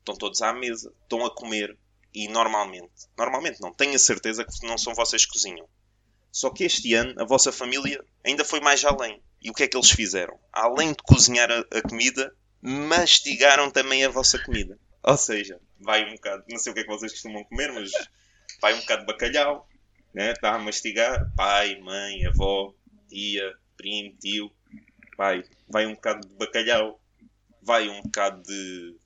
Speaker 1: Estão todos à mesa, estão a comer. E normalmente, normalmente não, tenho a certeza que não são vocês que cozinham. Só que este ano a vossa família ainda foi mais além. E o que é que eles fizeram? Além de cozinhar a, a comida, mastigaram também a vossa comida. Ou seja, vai um bocado, não sei o que é que vocês costumam comer, mas vai um bocado de bacalhau, né? está a mastigar, pai, mãe, avó, tia, primo, tio, vai, vai um bocado de bacalhau, vai um bocado de,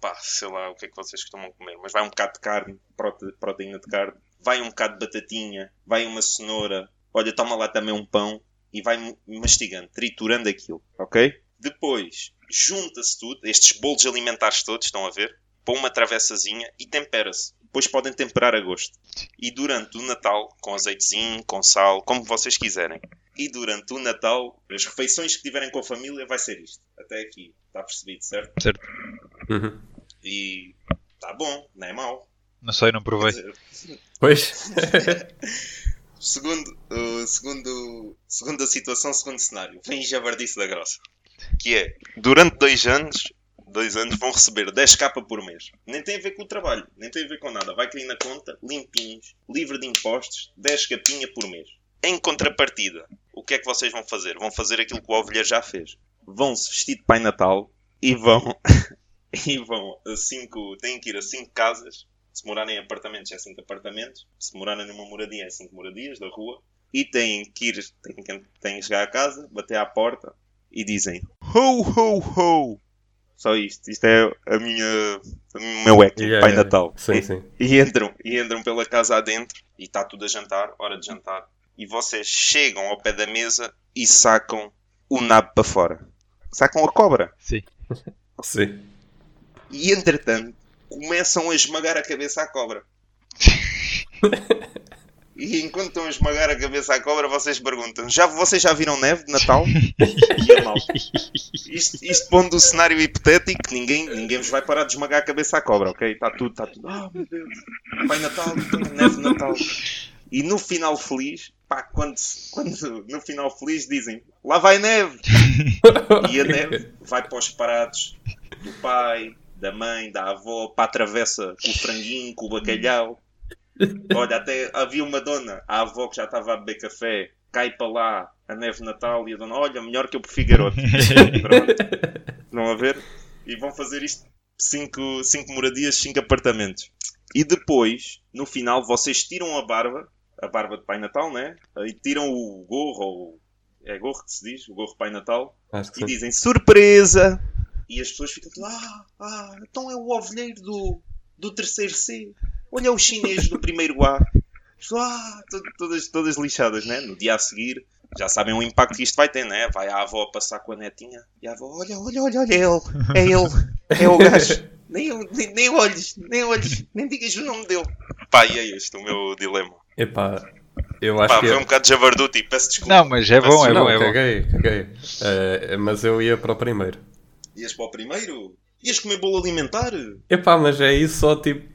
Speaker 1: pá, sei lá o que é que vocês costumam comer, mas vai um bocado de carne, prote- proteína de carne, vai um bocado de batatinha, vai uma cenoura, olha, toma lá também um pão e vai mastigando, triturando aquilo, ok? Depois, junta-se tudo, estes bolos alimentares todos, estão a ver? Põe uma travessazinha e tempera-se. Depois podem temperar a gosto. E durante o Natal, com azeitezinho, com sal, como vocês quiserem. E durante o Natal, as refeições que tiverem com a família vai ser isto. Até aqui. Está percebido, certo?
Speaker 2: Certo.
Speaker 3: Uhum.
Speaker 1: E está bom, não é mau.
Speaker 2: Não sei, não provei.
Speaker 1: dizer,
Speaker 3: Pois.
Speaker 1: Segundo, uh, segundo, segundo a situação, segundo cenário, vem javardice da grossa. Que é, durante dois anos, dois anos vão receber 10k por mês. Nem tem a ver com o trabalho, nem tem a ver com nada. Vai cair na conta, limpinhos, livre de impostos, 10 capinha por mês. Em contrapartida, o que é que vocês vão fazer? Vão fazer aquilo que o Ovelheiro já fez. Vão se vestir de Pai Natal e vão... e vão a cinco... Têm que ir a cinco casas se morarem em apartamentos, é 5 apartamentos. Se morarem numa moradia, é 5 moradias da rua. E têm que ir, têm que, têm que chegar a casa, bater à porta e dizem Ho, ho, ho! Só isto. Isto é a minha, o meu acting,
Speaker 3: Yeah,
Speaker 1: Pai
Speaker 3: yeah.
Speaker 1: Natal.
Speaker 3: Sim,
Speaker 1: e,
Speaker 3: sim.
Speaker 1: e entram, e entram pela casa adentro e está tudo a jantar, hora de jantar. E vocês chegam ao pé da mesa e sacam o nabo para fora. Sacam a cobra.
Speaker 2: Sim.
Speaker 3: Sim.
Speaker 1: E entretanto, começam a esmagar a cabeça à cobra. E enquanto estão a esmagar a cabeça à cobra, vocês perguntam: já, vocês já viram neve de Natal? e. Isto, isto pondo o cenário hipotético, ninguém, ninguém vos vai parar de esmagar a cabeça à cobra, ok? Está tudo, está tudo. Ah, meu Deus. Pai Natal, neve de Natal. E no final feliz, pá, quando, quando no final feliz dizem: lá vai neve. E a neve vai para os pratos do pai, da mãe, da avó, para a travessa com o franguinho, com o bacalhau. Olha, até havia uma dona, a avó que já estava a beber café, cai para lá a neve de Natal e a dona, olha, melhor que eu prefiro garoto. Pronto. Vão a ver? E vão fazer isto cinco, cinco moradias, cinco apartamentos. E depois, no final, vocês tiram a barba, a barba de Pai Natal, né? E tiram o gorro, ou é gorro que se diz, o gorro Pai Natal, e
Speaker 3: sim.
Speaker 1: dizem surpresa! E as pessoas ficam todas, ah, ah, então é o ovelheiro do, do terceiro C. Olha o chinês do primeiro A. Ah, to- todas, todas lixadas, né? No dia a seguir, já sabem o impacto que isto vai ter, né? Vai a avó passar com a netinha e a avó, olha, olha, olha, olha, é ele, é ele, é o gajo. Nem, nem, nem olhes, nem olhes, nem digas o nome dele. Pá, e é este o meu dilema.
Speaker 3: Epá, eu acho
Speaker 1: Pá,
Speaker 3: que.
Speaker 1: foi um bocado de javarduti, peço desculpa.
Speaker 2: Não, mas é bom, é bom, é bom.
Speaker 3: caguei, caguei. Eh, mas eu ia para o primeiro.
Speaker 1: Ias para o primeiro? Ias comer bolo alimentar?
Speaker 3: Epá, mas é isso só tipo.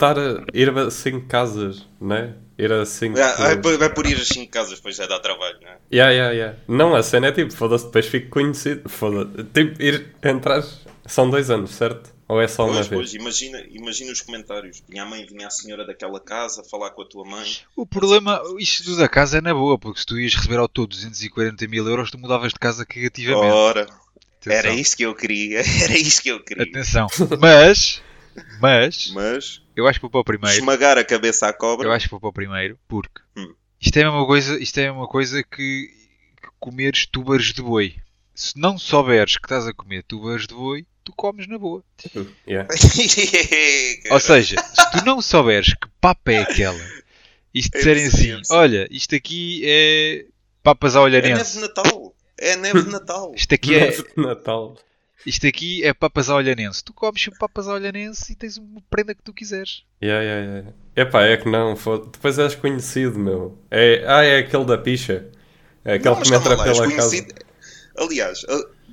Speaker 3: Estar a ir a cinco casas, né? Ir a cinco.
Speaker 1: Ah, Vai, vai, vai por ir às 5 casas, depois já dá trabalho, né?
Speaker 3: Yeah, yeah, yeah. Não, a cena é tipo, foda-se, depois fico conhecido. Foda tipo, ir entrar. São dois anos, certo? Ou é só uma
Speaker 1: Pois,
Speaker 3: vez?
Speaker 1: pois, imagina, imagina os comentários. Vinha a mãe, vinha a senhora daquela casa falar com a tua mãe.
Speaker 2: O problema, isto tudo da casa é na boa, porque se tu ias receber ao todo 240 mil euros, tu mudavas de casa cagativamente.
Speaker 1: Ora,
Speaker 2: Atenção.
Speaker 1: era isto que eu queria, era isto que eu queria.
Speaker 2: Atenção. Mas, Mas,
Speaker 1: Mas
Speaker 2: eu acho que vou para o primeiro.
Speaker 1: esmagar a cabeça à cobra.
Speaker 2: Eu acho que vou para o primeiro, porque
Speaker 1: Hum.
Speaker 2: isto é a mesma coisa, isto é a mesma coisa que, que comeres tubers de boi. Se não souberes que estás a comer tubers de boi, tu comes na boa.
Speaker 3: Yeah.
Speaker 2: Ou seja, se tu não souberes que papa é aquela, e se
Speaker 1: É
Speaker 2: disserem assim,
Speaker 1: deficiência.
Speaker 2: olha, isto aqui é papas à
Speaker 1: é neve de
Speaker 2: olhanense,
Speaker 1: Natal. É neve de Natal.
Speaker 2: isto aqui é,
Speaker 3: Natal.
Speaker 2: Isto aqui é papas à olhanense, tu comes o papas à olhanense e tens uma prenda que tu quiseres.
Speaker 3: Yeah, yeah, yeah. Epá, é que não. Depois és conhecido, meu. É... Ah, é aquele da picha. É aquele
Speaker 1: Não,
Speaker 3: que
Speaker 1: mas
Speaker 3: me entra pela casa.
Speaker 1: conhecido. Aliás,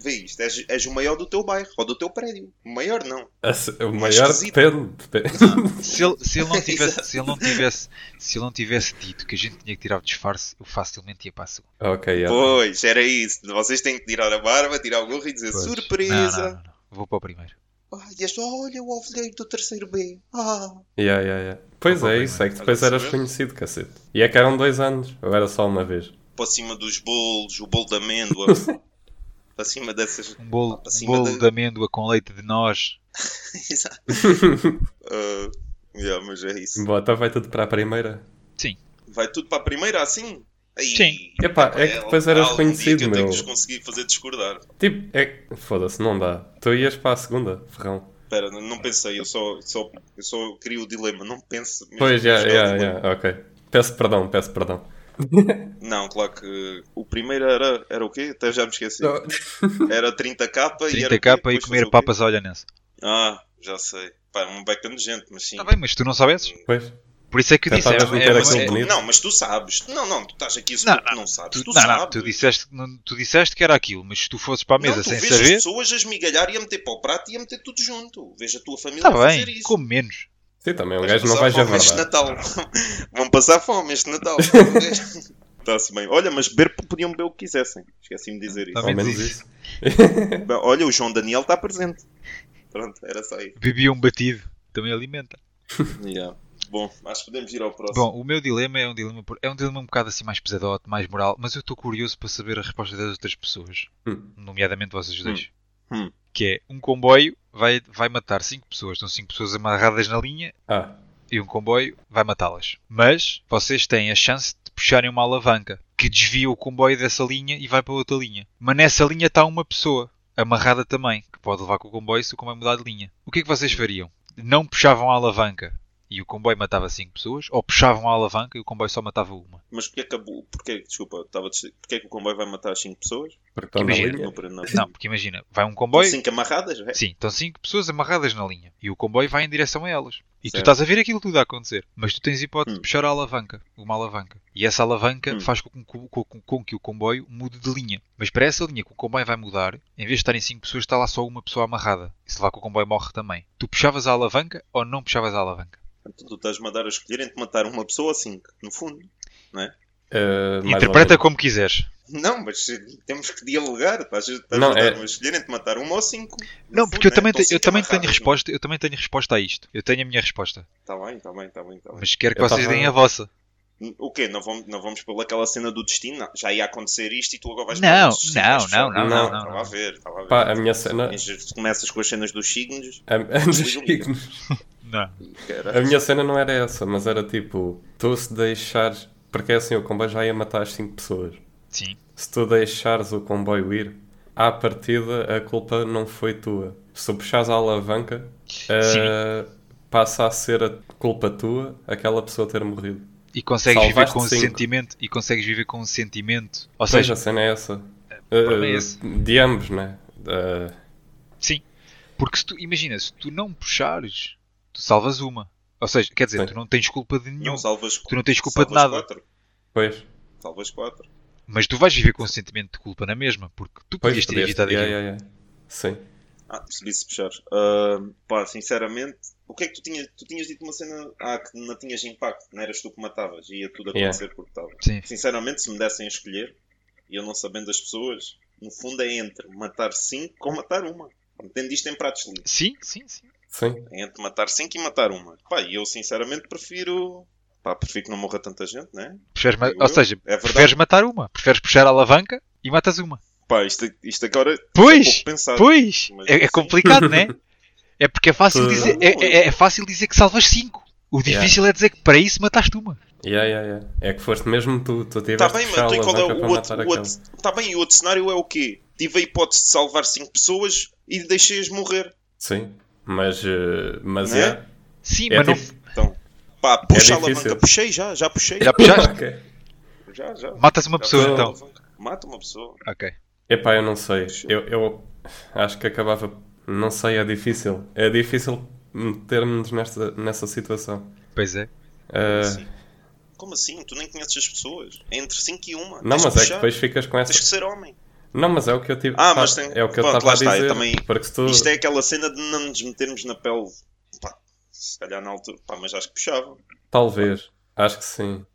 Speaker 1: vê isto, és, és o maior do teu bairro ou do teu prédio. O maior não.
Speaker 3: Se- O
Speaker 1: Mais
Speaker 3: maior depende. depende.
Speaker 2: Se ele, se ele não tivesse, se ele não tivesse, se ele não tivesse dito que a gente tinha que tirar o disfarce, eu facilmente ia para a segunda.
Speaker 3: ok, yeah.
Speaker 1: Pois, era isso. Vocês têm que tirar a barba, tirar o gorro e dizer
Speaker 2: Pois.
Speaker 1: surpresa.
Speaker 2: Não, não, não, não. Vou para o primeiro.
Speaker 1: Ai, este, olha o ovelheiro do terceiro B. Ah.
Speaker 3: Yeah, yeah, yeah. Pois
Speaker 2: Vou
Speaker 3: é isso, é que depois eras conhecido, cacete. E é que eram dois anos, ou era só uma vez?
Speaker 1: Para cima dos bolos, o bolo de amêndoa. para cima dessas.
Speaker 2: Um bolo,
Speaker 1: para
Speaker 2: um
Speaker 1: cima
Speaker 2: bolo
Speaker 1: da-
Speaker 2: de amêndoa com leite de nós.
Speaker 1: Exato. Ah, yeah, mas é isso.
Speaker 3: Bom, então vai tudo para a primeira.
Speaker 1: Vai tudo para a primeira assim? Aí,
Speaker 2: Sim.
Speaker 3: Epá, é que depois eras conhecido,
Speaker 1: que eu tenho
Speaker 3: meu.
Speaker 1: que conseguir fazer discordar.
Speaker 3: Tipo, é. Foda-se, não dá. Tu ias para a segunda, ferrão.
Speaker 1: Espera, não não pensei, eu só, só, eu só queria o dilema, não penso. mesmo
Speaker 3: Pois, já,
Speaker 1: é
Speaker 3: já, já, ok. Peço perdão, peço perdão.
Speaker 1: Não, claro que o primeiro era, era o quê? Até já me esqueci. Era 30k e era o quê?
Speaker 2: 30k e comer papas à olhanense.
Speaker 1: Ah, já sei. Pá, um beca nojento, mas sim.
Speaker 2: Está bem, mas tu não sabes?
Speaker 3: Pois.
Speaker 2: Por isso é que eu disse. É, é- é-.
Speaker 1: Não, mas tu sabes. Não, não, tu estás aqui a
Speaker 2: Não, não,
Speaker 1: não sabes.
Speaker 2: tu,
Speaker 1: Tu,
Speaker 2: não,
Speaker 1: sabes.
Speaker 2: não, tu disseste, não- tu disseste que era aquilo, mas se tu fosses para a mesa
Speaker 1: Não, tu
Speaker 2: sem
Speaker 1: vês as pessoas a esmigalhar e a meter para o prato e a meter tudo junto. Veja a tua família
Speaker 2: está
Speaker 1: a fazer
Speaker 2: bem,
Speaker 1: isso.
Speaker 2: como menos.
Speaker 3: Sim, também um
Speaker 1: Vais
Speaker 3: gajo não
Speaker 1: passar
Speaker 3: vai
Speaker 1: fome este. Natal. Vão passar fome este Natal. Está-se bem. Olha, mas beber podiam beber o que quisessem. Esqueci-me de dizer isso.
Speaker 2: Ao menos isso.
Speaker 1: Bem, Olha, o João Daniel está presente. Pronto, era só isso.
Speaker 2: Bebia um batido, também alimenta.
Speaker 1: Yeah. Bom, acho que podemos ir ao próximo.
Speaker 2: Bom, o meu dilema é um dilema, é um dilema um bocado assim mais pesadote, mais moral, mas eu estou curioso para saber a resposta das outras pessoas,
Speaker 3: Hum.
Speaker 2: nomeadamente vocês dois.
Speaker 1: Hum.
Speaker 2: Que é, um comboio vai, vai matar 5 pessoas, estão 5 pessoas amarradas na linha
Speaker 3: Ah,
Speaker 2: e um comboio vai matá-las. Mas vocês têm a chance de puxarem uma alavanca que desvia o comboio dessa linha e vai para outra linha. Mas nessa linha está uma pessoa amarrada também, que pode levar com o comboio se o comboio mudar de linha. O que é que vocês fariam? Não puxavam a alavanca e o comboio matava 5 pessoas, ou puxavam a alavanca e o comboio só matava uma?
Speaker 1: Mas porquê acabou? Porquê, desculpa, estava porquê que o comboio vai matar as 5 pessoas?
Speaker 3: porque
Speaker 2: Imagina.
Speaker 3: linha.
Speaker 1: Não.
Speaker 2: Não, porque imagina, vai um comboio.
Speaker 1: 5 amarradas? É?
Speaker 2: Sim, estão 5 pessoas amarradas na linha e o comboio vai em direção a elas. E tu
Speaker 1: Certo.
Speaker 2: estás a ver aquilo tudo a acontecer, mas tu tens hipótese
Speaker 1: Hum.
Speaker 2: de puxar a alavanca, uma alavanca. E essa alavanca
Speaker 1: Hum.
Speaker 2: faz com, com- com- com que o comboio mude de linha. Mas para essa linha que o comboio vai mudar, em vez de estarem 5 pessoas, está lá só uma pessoa amarrada. E se levar que o comboio morre também. Tu puxavas a alavanca ou não puxavas a alavanca?
Speaker 1: Tu estás-me a dar a escolher entre matar uma pessoa ou 5, no fundo.
Speaker 3: Eh, mais ou
Speaker 2: Interpreta como quiseres.
Speaker 1: Não, mas temos que dialogar. Estás, estás
Speaker 3: Não,
Speaker 1: a
Speaker 3: é-
Speaker 1: a escolher entre matar uma ou 5.
Speaker 2: Não, porque eu também, te- eu também tenho resposta, eu também tenho resposta a isto. Eu tenho a minha resposta.
Speaker 1: Está bem, está bem, está bem, está bem.
Speaker 2: Mas quero que
Speaker 3: Eu
Speaker 2: vocês
Speaker 3: tava-
Speaker 2: deem a vossa.
Speaker 1: O quê? Não vamos, não vamos pela aquela cena do destino? Não, já ia acontecer isto e tu agora vais
Speaker 2: Não,
Speaker 1: para
Speaker 2: não, não,
Speaker 1: puxar-
Speaker 2: não,
Speaker 3: não,
Speaker 2: não,
Speaker 1: Estava
Speaker 2: não.
Speaker 1: a ver, estava a ver.
Speaker 3: Pá, a minha cena.
Speaker 1: Mas Começas com as cenas dos signos.
Speaker 3: A, a, dos signos.
Speaker 2: Não.
Speaker 3: A minha cena não era essa, mas era tipo, tu se deixares. Porque assim o comboio já ia matar as 5 pessoas.
Speaker 2: Sim.
Speaker 3: Se tu deixares o comboio ir, à partida a culpa não foi tua. Se tu puxares a alavanca, eh, passa a ser a culpa tua aquela pessoa ter morrido.
Speaker 2: E consegues viver
Speaker 3: Salvaste
Speaker 2: com um
Speaker 3: cinco.
Speaker 2: sentimento. E consegues viver com um sentimento. Ou seja,
Speaker 3: seja, a cena é essa.
Speaker 2: problema é
Speaker 3: Eh,
Speaker 2: esse.
Speaker 3: de ambos, né? Eh,
Speaker 2: sim. Porque se tu, imagina, se tu não puxares, tu salvas uma. Ou seja, quer dizer,
Speaker 3: Sim.
Speaker 2: tu não tens culpa de nenhum.
Speaker 1: Não salvas.
Speaker 2: Tu não tens culpa de nada.
Speaker 1: Quatro.
Speaker 3: pois.
Speaker 1: Salvas 4.
Speaker 2: Mas tu vais viver com um sentimento de culpa na mesma. Porque tu
Speaker 3: Pois,
Speaker 2: podias ter evitado
Speaker 3: yeah, yeah, yeah. Sim.
Speaker 1: Ah, percebi se puxar. Ah, pá, sinceramente, o que é que tu tinhas? Tu tinhas dito uma cena ah, que não tinhas impacto, não eras tu que matavas, ia tudo
Speaker 3: Yeah.
Speaker 1: acontecer porque estava.
Speaker 2: Sim.
Speaker 1: Sinceramente, se me dessem a escolher, e eu não sabendo das pessoas, no fundo é entre matar 5 ou matar uma. Entendo isto em pratos livres.
Speaker 2: Sim, sim, sim.
Speaker 3: Sim.
Speaker 1: É entre matar 5 e matar uma. Pá, e eu sinceramente prefiro. Pá, prefiro que não morra tanta gente, né?
Speaker 2: Preferes ma- Ou
Speaker 1: eu.
Speaker 2: seja,
Speaker 1: É
Speaker 2: preferes matar uma. Preferes puxar a alavanca e matas uma.
Speaker 1: Pá, isto, isto agora é
Speaker 2: Pois,
Speaker 1: pensado.
Speaker 2: Pois!
Speaker 1: Mas
Speaker 2: É, é
Speaker 1: sim.
Speaker 2: complicado, não é? É porque é fácil, dizer, é, é- é fácil dizer que salvas 5. O difícil é dizer que para isso mataste uma.
Speaker 3: Yeah, yeah, yeah. É que foste mesmo tu, tu tiveste
Speaker 1: Está Tá bem,
Speaker 3: que
Speaker 1: mas
Speaker 3: puxar a
Speaker 1: qual é
Speaker 3: alavanca
Speaker 1: o
Speaker 3: para
Speaker 1: outro,
Speaker 3: matar
Speaker 1: o outro? Está bem, e o outro cenário é o quê? Tive a hipótese de salvar 5 pessoas e deixei-as morrer.
Speaker 3: Sim, mas, eh, mas
Speaker 1: Não é?
Speaker 3: é.
Speaker 2: Sim,
Speaker 3: É
Speaker 2: mas não.
Speaker 3: tipo-
Speaker 1: Então, pá, puxa a
Speaker 3: difícil.
Speaker 1: alavanca. Puxei já, já puxei.
Speaker 2: Já puxaste?
Speaker 3: Ok.
Speaker 1: Já, já.
Speaker 2: Matas uma
Speaker 1: Já
Speaker 2: pessoa
Speaker 1: a
Speaker 2: então.
Speaker 1: alavanca. Mata uma pessoa.
Speaker 2: Ok.
Speaker 3: Epá, eu não sei. Eu, eu acho que acabava. Não sei, é difícil. É difícil meter-nos nesta, nessa situação.
Speaker 2: Pois é.
Speaker 1: Assim. Como assim? Tu nem conheces as pessoas. É entre 5 e 1.
Speaker 3: não, mas é que depois ficas com essa.
Speaker 1: Tens que ser homem.
Speaker 3: Não, mas é o que eu tive.
Speaker 1: Ah,
Speaker 3: pá,
Speaker 1: mas tem-
Speaker 3: É o que eu estava a
Speaker 1: está,
Speaker 3: dizer.
Speaker 1: eu também-
Speaker 3: Porque tu.
Speaker 1: Isto é aquela cena de não nos metermos na pele. Pá, se calhar na altura. Pá, mas acho que puxava.
Speaker 3: Talvez. Acho que sim.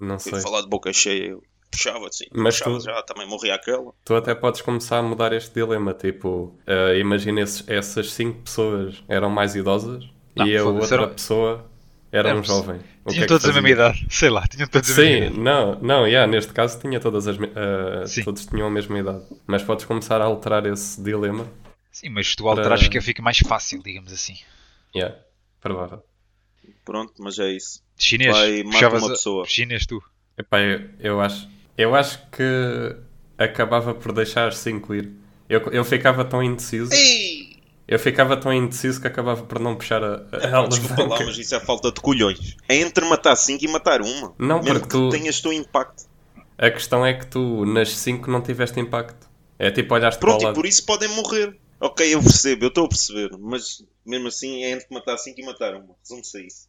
Speaker 3: Não
Speaker 1: Fui
Speaker 3: sei.
Speaker 1: falar de boca cheia. Eu puxava assim.
Speaker 3: Mas
Speaker 1: puxava
Speaker 3: tu-
Speaker 1: já, também morria aquela.
Speaker 3: Tu até podes começar a mudar este dilema. Tipo, eh, imagina esses- essas cinco pessoas eram mais idosas
Speaker 2: Não,
Speaker 3: e a outra pessoa era um jovem. O que é
Speaker 2: Tinham
Speaker 3: que
Speaker 2: todos a mesma idade. Sei lá, tinham todos a mesma
Speaker 3: Sim,
Speaker 2: idade.
Speaker 3: não, não, yeah, neste caso tinha todas as
Speaker 2: Sim.
Speaker 3: todos tinham a mesma idade. Mas podes começar a alterar esse dilema.
Speaker 2: Sim, mas se tu alterares fica, fica mais fácil, digamos assim.
Speaker 3: Yeah, provável.
Speaker 1: Pronto, mas é isso.
Speaker 2: Chinês.
Speaker 1: Vai, mata uma
Speaker 2: a-
Speaker 1: pessoa.
Speaker 2: Chinês tu.
Speaker 3: Epá, eu, eu acho, eu acho que acabava por deixar as cinco ir. Eu, eu ficava tão indeciso.
Speaker 1: Ei!
Speaker 3: Eu ficava tão indeciso que acabava por não puxar a, a
Speaker 1: Desculpa lá, mas isso é falta de colhões. É entre matar 5 e matar uma.
Speaker 3: Não,
Speaker 1: Mesmo
Speaker 3: porque
Speaker 1: que
Speaker 3: tu-
Speaker 1: tenhas teu impacto.
Speaker 3: A questão é que tu nas 5 não tiveste impacto. É tipo olhaste
Speaker 1: Pronto,
Speaker 3: para o
Speaker 1: e
Speaker 3: lado.
Speaker 1: por isso podem morrer. Ok, eu percebo, eu estou a perceber. Mas mesmo assim é entre matar 5 e matar uma. Resume-se a isso.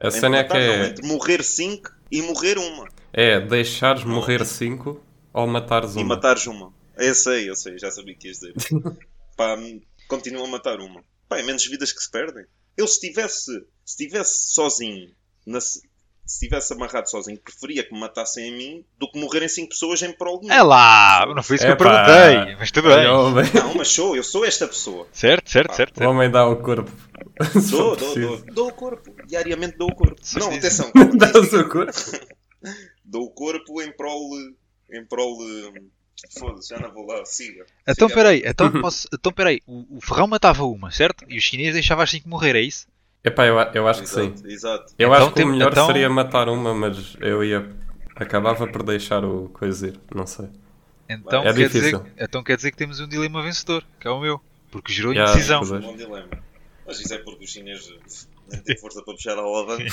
Speaker 3: A
Speaker 1: Entre
Speaker 3: cena é que
Speaker 1: matar, não,
Speaker 3: é,
Speaker 1: entre morrer 5 e morrer uma.
Speaker 3: é deixares morrer 5 ou matares
Speaker 1: E
Speaker 3: uma.
Speaker 1: matares uma. Eu sei, eu sei, já sabia que ias dizer. Pá, continua a matar uma. Pá, é menos vidas que se perdem. Eu se estivesse se estivesse sozinho, na, se estivesse amarrado sozinho, preferia que me matassem a mim do que morrerem 5 pessoas em prol de mim.
Speaker 2: É lá, não foi isso que eu
Speaker 3: Epá.
Speaker 2: perguntei, mas tudo bem.
Speaker 3: O homem-
Speaker 1: Não, mas sou, eu sou esta pessoa.
Speaker 2: Certo, certo, certo.
Speaker 3: O homem dá o corpo.
Speaker 1: Dou, dou, dou, dou o corpo. Diariamente dou o corpo. Não, atenção.
Speaker 3: Dá o seu corpo.
Speaker 1: dou o corpo em prol. Em prol. Foda-se, já não vou lá. Siga.
Speaker 2: Então
Speaker 1: Siga.
Speaker 2: peraí, então, posso, então peraí, o, o Ferrão matava uma, certo? E os chineses deixavam as 5 morrer, é isso?
Speaker 3: Epá, eu, eu acho que sim.
Speaker 1: Exato, exato.
Speaker 3: Eu
Speaker 2: Então
Speaker 3: acho que o melhor
Speaker 2: então-
Speaker 3: seria matar uma, mas eu ia. Acabava por deixar o coisa ir. Não sei.
Speaker 2: Então,
Speaker 3: É
Speaker 2: quer
Speaker 3: difícil.
Speaker 2: dizer, então quer dizer que temos um dilema vencedor, que é o meu, porque gerou
Speaker 3: Já,
Speaker 2: indecisão.
Speaker 3: pois é.
Speaker 1: Bom dilema. Mas isso é porque os chineses nem têm força para puxar a alavanca.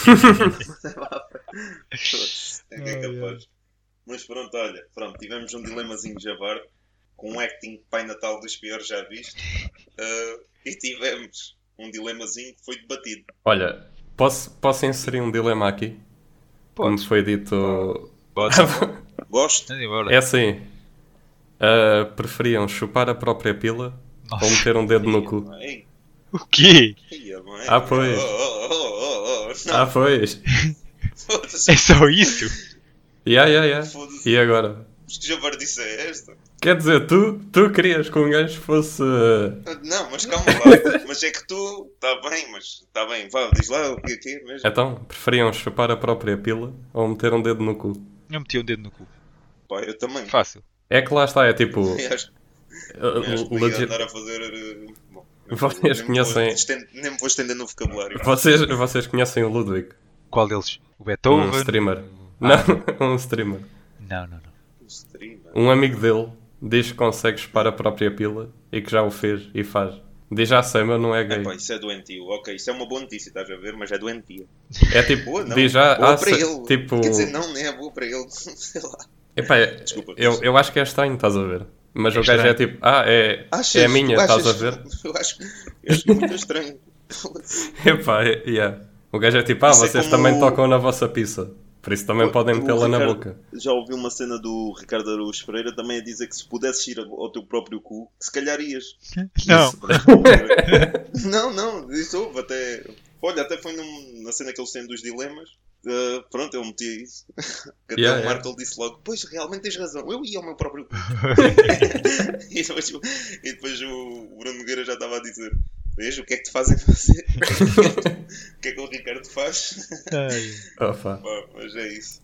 Speaker 1: é que é capaz. Mas pronto, olha, pronto, tivemos um dilemazinho javarde com um acting Pai Natal dos piores já visto. Ah, e tivemos um dilemazinho que foi debatido.
Speaker 3: Olha, posso, posso inserir um dilema aqui? Como
Speaker 2: Podes.
Speaker 3: foi dito.
Speaker 2: Pode.
Speaker 1: Gosto?
Speaker 3: É assim. ah, preferiam chupar a própria pila ou
Speaker 2: Nossa.
Speaker 3: meter um dedo no cu?
Speaker 2: O quê?
Speaker 3: Ah, pois.
Speaker 1: Oh, oh, oh, oh, oh.
Speaker 3: Ah, pois.
Speaker 2: É só isso?
Speaker 3: Yeah, yeah, yeah.
Speaker 1: Foda-se.
Speaker 3: E agora?
Speaker 1: Mas que javardice é esta?
Speaker 3: Quer dizer, tu, tu querias que um gajo fosse.
Speaker 1: Não, mas calma lá. mas é que tu. Está bem, mas. Está bem, vá, diz lá o que é que é mesmo.
Speaker 3: Então, preferiam chupar a própria pila ou meter um dedo no cu?
Speaker 2: Eu meti um dedo no cu.
Speaker 1: Pá, eu também.
Speaker 2: Fácil.
Speaker 3: É que lá está, é tipo.
Speaker 1: Ia
Speaker 3: legit-
Speaker 1: andar a fazer. eh, bom,
Speaker 3: Vocês
Speaker 1: nem
Speaker 3: conhecem-
Speaker 1: estender- Nem me vou estender no vocabulário.
Speaker 3: Vocês, vocês conhecem o Ludwig?
Speaker 2: Qual deles? O
Speaker 3: Um
Speaker 2: Beethoven?
Speaker 3: streamer.
Speaker 2: Ah.
Speaker 3: Não, um streamer.
Speaker 2: Não, não, não.
Speaker 1: O streamer.
Speaker 3: Um amigo dele diz que consegue chupar a própria pila e que já o fez e faz. Diz já sei, mas não é gay.
Speaker 1: Epá, isso é doentio. Ok, isso é uma boa notícia, estás a ver? Mas é doentio.
Speaker 3: É tipo,
Speaker 1: Boa, não.
Speaker 3: diz já.
Speaker 1: boa
Speaker 3: ah,
Speaker 1: para
Speaker 3: sei-
Speaker 1: ele.
Speaker 3: Tipo,
Speaker 1: Quer dizer, não, nem é boa para ele. Sei lá.
Speaker 3: epá, é-
Speaker 1: Desculpa.
Speaker 3: eu, eu acho que é estranho, estás a ver? Mas
Speaker 2: É
Speaker 3: o gajo é tipo, ah, é,
Speaker 1: Achas-
Speaker 3: é a minha, estás a ver?
Speaker 1: Eu acho, eu acho muito estranho.
Speaker 3: Epá, é, yeah. O gajo é tipo, ah,
Speaker 1: Isso é
Speaker 3: vocês
Speaker 1: como-
Speaker 3: também tocam na vossa pizza. Por isso também podem
Speaker 1: O
Speaker 3: metê-la na boca.
Speaker 1: Já ouvi uma cena do Ricardo Araújo Pereira também a dizer que se pudesses ir ao teu próprio cu, que se calhar ias.
Speaker 2: Não.
Speaker 1: não, não, isso houve até. Olha, até foi num- na cena que eles têm dos dilemas. Uh, pronto, eu meti isso. Que até
Speaker 3: Yeah,
Speaker 1: o
Speaker 3: yeah.
Speaker 1: Marco disse logo: Pois realmente tens razão, eu ia ao meu próprio cu. e depois, o- e depois o, o Bruno Nogueira já estava a dizer: Veja o que é que te fazem fazer? o que é que o Ricardo faz?
Speaker 3: Opa.
Speaker 1: Pá, mas é isso.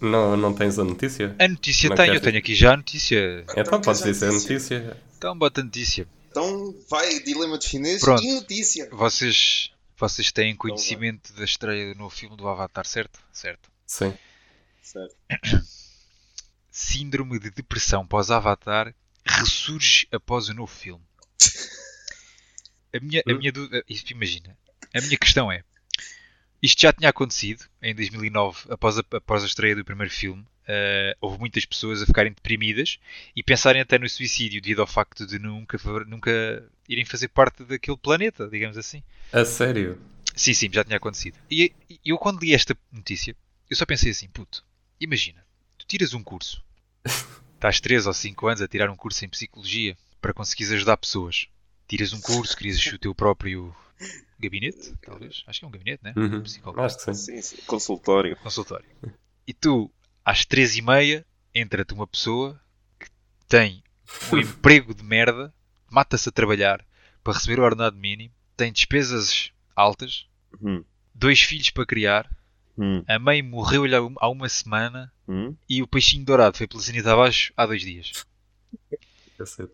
Speaker 3: Não, não tens a notícia?
Speaker 2: A notícia
Speaker 3: Não
Speaker 2: tenho, eu
Speaker 3: queres-
Speaker 2: então tenho aqui já a notícia.
Speaker 3: Então podes
Speaker 1: queres a
Speaker 3: dizer a notícia.
Speaker 2: Então bota a notícia.
Speaker 1: Então vai, dilema de chinês
Speaker 2: Pronto.
Speaker 1: e notícia.
Speaker 2: Vocês, vocês têm
Speaker 1: Então
Speaker 2: conhecimento da estreia do novo filme do Avatar, certo? Certo.
Speaker 3: Sim.
Speaker 1: Certo.
Speaker 2: Síndrome de depressão pós-Avatar ressurge após o novo filme. A minha, a
Speaker 3: Hum?
Speaker 2: minha dúvida, imagina, a minha questão é, isto já tinha acontecido em 2009, após a, após a estreia do primeiro filme, eh, houve muitas pessoas a ficarem deprimidas e pensarem até no suicídio devido ao facto de nunca, nunca irem fazer parte daquele planeta, digamos assim.
Speaker 3: A sério?
Speaker 2: Sim, sim, já tinha acontecido. E e eu quando li esta notícia, eu só pensei assim, puto, imagina, tu tiras um curso, estás 3 ou 5 anos a tirar um curso em psicologia para conseguires ajudar pessoas. Tiras um curso, crias o teu próprio gabinete, talvez. Acho que é um gabinete, né?
Speaker 3: Uhum.
Speaker 2: Psicólogo.
Speaker 3: Acho que sim.
Speaker 1: Sim, sim. Consultório.
Speaker 2: Consultório. E tu, às 3 e meia, entra-te uma pessoa que tem um emprego de merda, mata-se a trabalhar para receber o ordenado mínimo, tem despesas altas,
Speaker 1: Hum,
Speaker 2: dois filhos para criar,
Speaker 1: hum,
Speaker 2: a mãe morreu-lhe há um- uma semana
Speaker 1: hum.
Speaker 2: e o peixinho dourado foi pela sanita abaixo há dois dias.
Speaker 3: Eu sei.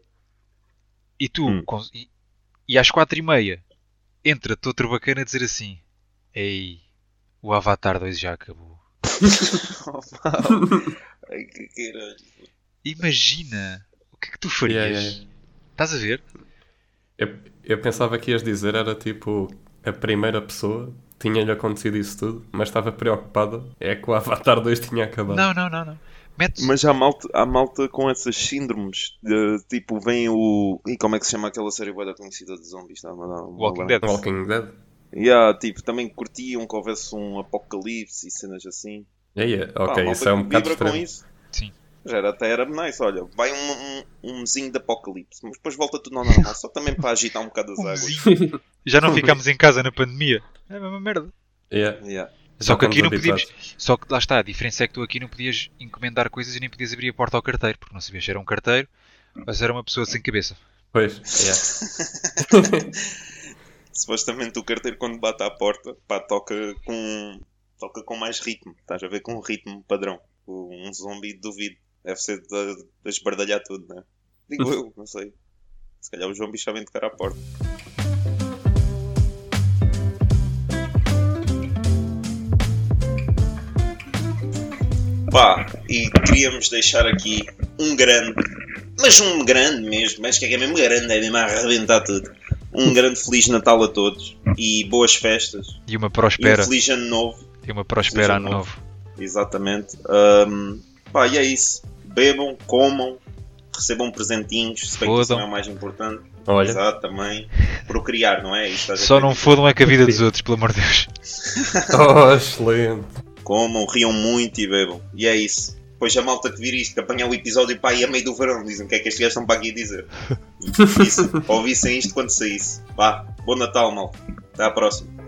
Speaker 2: E tu,
Speaker 1: Hum.
Speaker 2: cons- e, e às quatro e meia, entra-te outro bacana a dizer assim: Ei, o Avatar 2 já acabou.
Speaker 1: Ai, que caralho.
Speaker 2: Imagina o que é que tu farias?
Speaker 3: Yeah, yeah, yeah.
Speaker 2: Estás a ver?
Speaker 3: Eu, eu pensava que ias dizer era tipo a primeira pessoa tinha-lhe acontecido isso tudo, mas estava preocupada. É que o Avatar 2 tinha acabado.
Speaker 2: Não, não, não, não. Metes.
Speaker 1: Mas há malta, há malta com essas síndromes. De, tipo, vem o. E como é que se chama aquela série boa da conhecida de zombies? Uma-
Speaker 2: Walking Dead.
Speaker 3: Walking Dead?
Speaker 1: Yeah, tipo, também curtiam que houvesse um apocalipse e cenas assim.
Speaker 3: É, é.
Speaker 1: Pá,
Speaker 3: Ok,
Speaker 1: malta
Speaker 3: isso é um bocado
Speaker 1: vibra com isso.
Speaker 2: Sim.
Speaker 1: Já era, até era nice, olha, vai um, um, um mesinho de apocalipse, mas depois volta tudo ao normal, só também para agitar um bocado as águas.
Speaker 2: Já não ficámos em casa na pandemia. É a mesma merda.
Speaker 3: Yeah.
Speaker 1: Yeah.
Speaker 2: Só que aqui não podíamos. Só que lá está, a diferença é que tu aqui não podias encomendar coisas e nem podias abrir a porta ao carteiro, porque não sabias se era um carteiro ou se era uma pessoa sem cabeça.
Speaker 3: Pois, yeah.
Speaker 1: Supostamente o carteiro quando bate à porta, pá, toca com, toca com mais ritmo, estás a ver com um ritmo padrão. Um zombie duvido, deve ser de, de esbardalhar tudo, né? Digo eu, não sei. Se calhar os zombies sabem tocar à porta. Pá, e queríamos deixar aqui um grande, mas um grande mesmo, mas que é mesmo grande, é mesmo a arrebentar tudo. Um grande Feliz Natal a todos e boas festas.
Speaker 2: E uma
Speaker 1: E um
Speaker 2: prospera.
Speaker 1: Feliz Ano Novo,
Speaker 2: E uma prospera ano novo.
Speaker 1: exatamente. Ahm, pá, e é isso. Bebam, comam, recebam presentinhos, se bem que isso não é o mais importante.
Speaker 3: Olha,
Speaker 1: Exato, também. Procriar, não é?
Speaker 2: Só não fodam é com a vida dos outros, pelo amor de Deus.
Speaker 3: oh, excelente.
Speaker 1: Comam, riam muito e bebam. E é isso. Depois a malta que vir isto, que apanha o episódio pá, e a meio do verão, dizem o que é que estes gajos estão para aqui a dizer. Isso, ouvissem isto quando saísse. Vá, bom Natal, malta. Até à próxima.